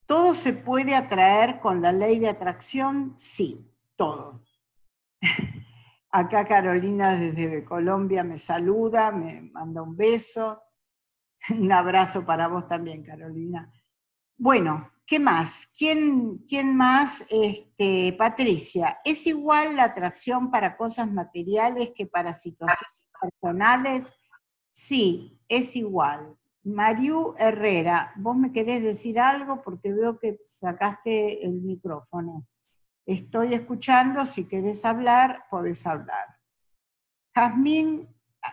¿Todo se puede atraer con la ley de atracción? Sí, todo. Acá Carolina desde Colombia me saluda, me manda un beso. Un abrazo para vos también, Carolina. Bueno, ¿qué más? ¿Quién, quién más? Este, Patricia, ¿es igual la atracción para cosas materiales que para situaciones personales? Sí, es igual. Mariu Herrera, vos me querés decir algo porque veo que sacaste el micrófono. Estoy escuchando, si querés hablar, podés hablar. Jazmín,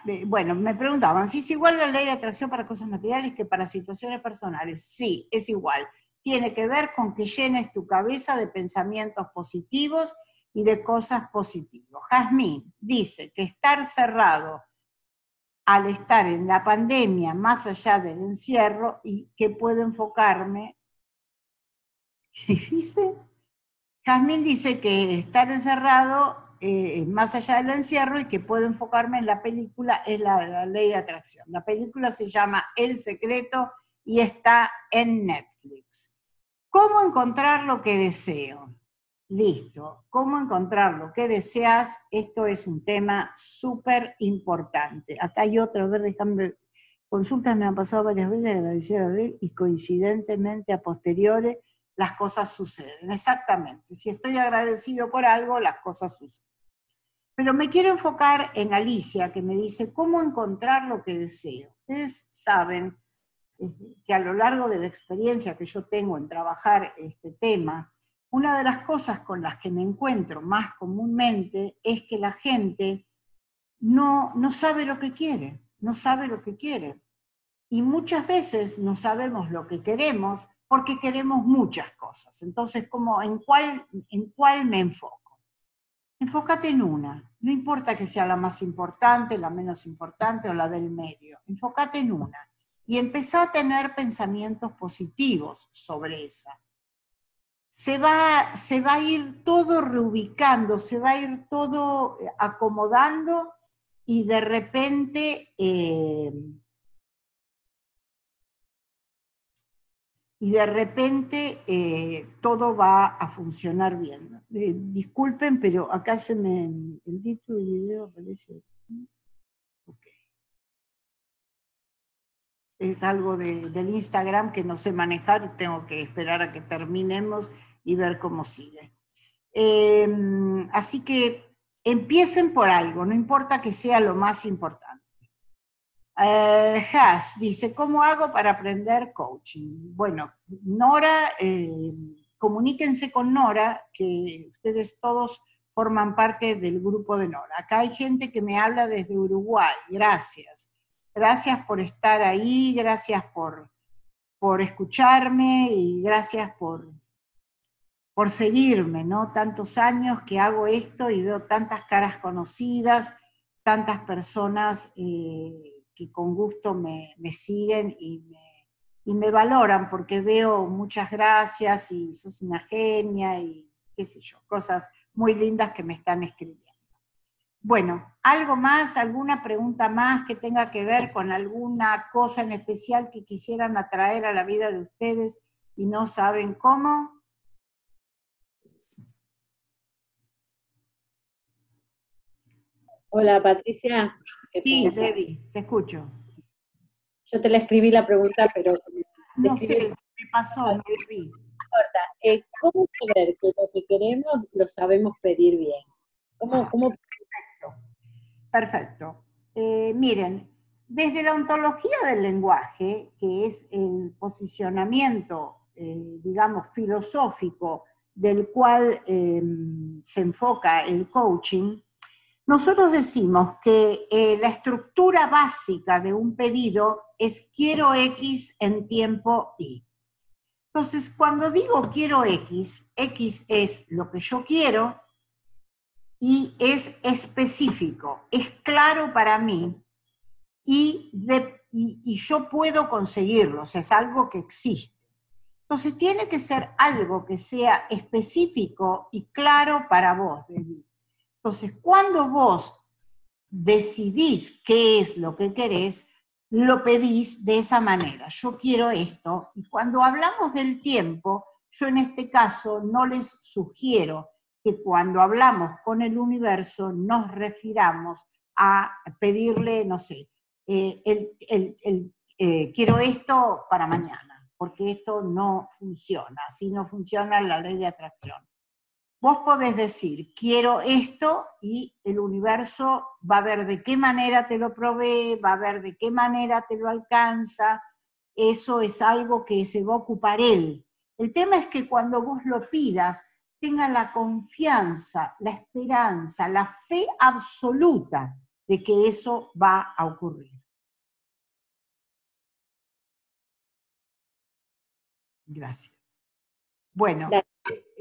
eh, bueno, me preguntaban, si es igual la ley de atracción para cosas materiales que para situaciones personales. Sí, es igual. Tiene que ver con que llenes tu cabeza de pensamientos positivos y de cosas positivas. Jazmín dice que estar cerrado al estar en la pandemia, más allá del encierro, y que puedo enfocarme. ¿Qué dice? Jazmín dice que estar encerrado eh, más allá del encierro y que puedo enfocarme en la película es la, la, ley de atracción. La película se llama El Secreto y está en Netflix. ¿Cómo encontrar lo que deseo? Listo. ¿Cómo encontrar lo que deseas? Esto es un tema súper importante. Acá hay otro, a ver, déjame, consultas me han pasado varias veces, a ver, y coincidentemente a posteriores las cosas suceden. Exactamente. Si estoy agradecido por algo, las cosas suceden. Pero me quiero enfocar en Alicia, que me dice, ¿cómo encontrar lo que deseo? Ustedes saben eh, que a lo largo de la experiencia que yo tengo en trabajar este tema, una de las cosas con las que me encuentro más comúnmente es que la gente no, no sabe lo que quiere, no sabe lo que quiere. Y muchas veces no sabemos lo que queremos porque queremos muchas cosas. Entonces, ¿en, cuál, ¿en cuál me enfoco? enfócate en una. No importa que sea la más importante, la menos importante o la del medio. Enfócate en una. Y empezá a tener pensamientos positivos sobre esa. Se va, se va a ir todo reubicando, se va a ir todo eh, acomodando y de repente eh, y de repente eh, todo va a funcionar bien. Disculpen, pero acá se me... El título del video aparece... Es algo del Instagram que no sé manejar, tengo que esperar a que terminemos y ver cómo sigue. Em, así que empiecen por algo, no importa que sea lo más importante. Eh, Has dice, ¿cómo hago para aprender coaching? Bueno, Nora, eh, comuníquense con Nora, que ustedes todos forman parte del grupo de Nora. Acá hay gente que me habla desde Uruguay, gracias. Gracias por estar ahí, gracias por, por escucharme y gracias por, por seguirme, ¿no? Tantos años que hago esto y veo tantas caras conocidas, tantas personas eh, que con gusto me, siguen y me, valoran porque veo muchas gracias y sos una genia y qué sé yo, cosas muy lindas que me están escribiendo. Bueno, ¿algo más, alguna pregunta más que tenga que ver con alguna cosa en especial que quisieran atraer a la vida de ustedes y no saben cómo? Hola, Patricia. Sí, Debbie, te escucho. Yo te la escribí la pregunta, pero... No sé, me pasó, me vi. Eh, ¿Cómo saber que lo que queremos lo sabemos pedir bien? ¿Cómo, ah, cómo... Perfecto. Perfecto. Eh, miren, desde la ontología del lenguaje, que es el posicionamiento, eh, digamos, filosófico del cual se enfoca el coaching, nosotros decimos que eh, la estructura básica de un pedido es quiero X en tiempo Y. Entonces, cuando digo quiero X, X es lo que yo quiero y es específico, es claro para mí y, y yo puedo conseguirlo, o sea, es algo que existe. Entonces, tiene que ser algo que sea específico y claro para vos, David. Entonces, cuando vos decidís qué es lo que querés, lo pedís de esa manera. Yo quiero esto. Y cuando hablamos del tiempo, yo en este caso no les sugiero que cuando hablamos con el universo nos refiramos a pedirle, no sé, eh, el, eh, quiero esto para mañana, porque esto no funciona, así no funciona la ley de atracción. Vos podés decir, quiero esto y el universo va a ver de qué manera te lo provee, va a ver de qué manera te lo alcanza. Eso es algo que se va a ocupar él. El tema es que cuando vos lo pidas, tenga la confianza, la esperanza, la fe absoluta de que eso va a ocurrir. Gracias. Bueno,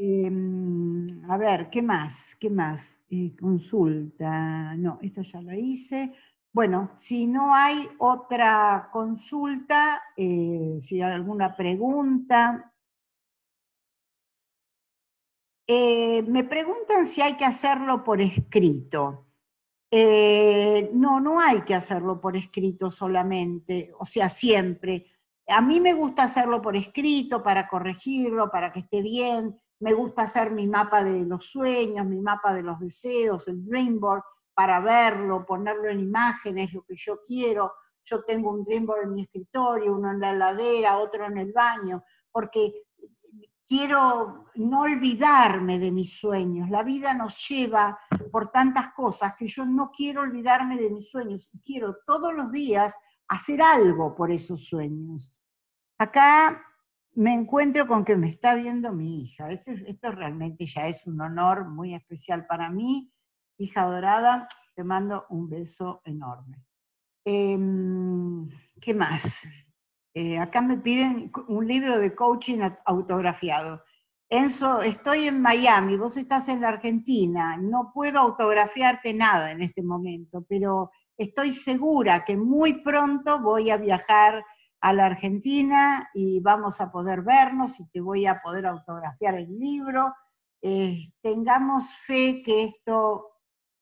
Em, a ver, ¿qué más? ¿Qué más? Eh, consulta. No, esto ya lo hice. Bueno, si no hay otra consulta, eh, si hay alguna pregunta. Eh, me preguntan si hay que hacerlo por escrito. no, no hay que hacerlo por escrito solamente, o sea, siempre. A mí me gusta hacerlo por escrito para corregirlo, para que esté bien, me gusta hacer mi mapa de los sueños, mi mapa de los deseos, el dream board, para verlo, ponerlo en imágenes, lo que yo quiero. Yo tengo un dream board en mi escritorio, uno en la heladera, otro en el baño, porque quiero no olvidarme de mis sueños. La vida nos lleva por tantas cosas que yo no quiero olvidarme de mis sueños quiero todos los días hacer algo por esos sueños. Acá me encuentro con que me está viendo mi hija. Esto, esto, realmente ya es un honor muy especial para mí. Hija dorada, te mando un beso enorme. Em, ¿Qué más? Eh, acá me piden un libro de coaching autografiado. Enzo, estoy en Miami, vos estás en la Argentina, no puedo autografiarte nada en este momento, pero estoy segura que muy pronto voy a viajar a la Argentina y vamos a poder vernos y te voy a poder autografiar el libro. Eh, tengamos fe que esto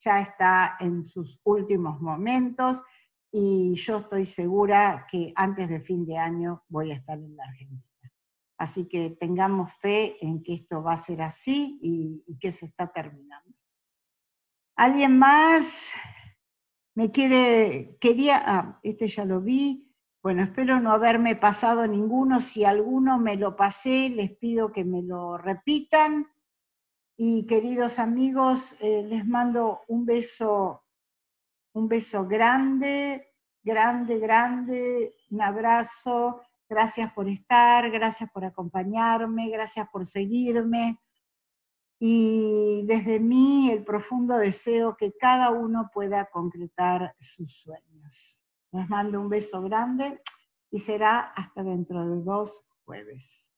ya está en sus últimos momentos y yo estoy segura que antes de fin de año voy a estar en la Argentina. Así que tengamos fe en que esto va a ser así y, que se está terminando. ¿Alguien más? Me quiere, quería, ah, este ya lo vi. Bueno, espero no haberme pasado ninguno. Si alguno me lo pasé, les pido que me lo repitan. Y queridos amigos, eh, les mando un beso, un beso grande, grande, grande, un abrazo Gracias por estar, gracias por acompañarme, gracias por seguirme. Y desde mí el profundo deseo que cada uno pueda concretar sus sueños. Les mando un beso grande y será hasta dentro de dos jueves.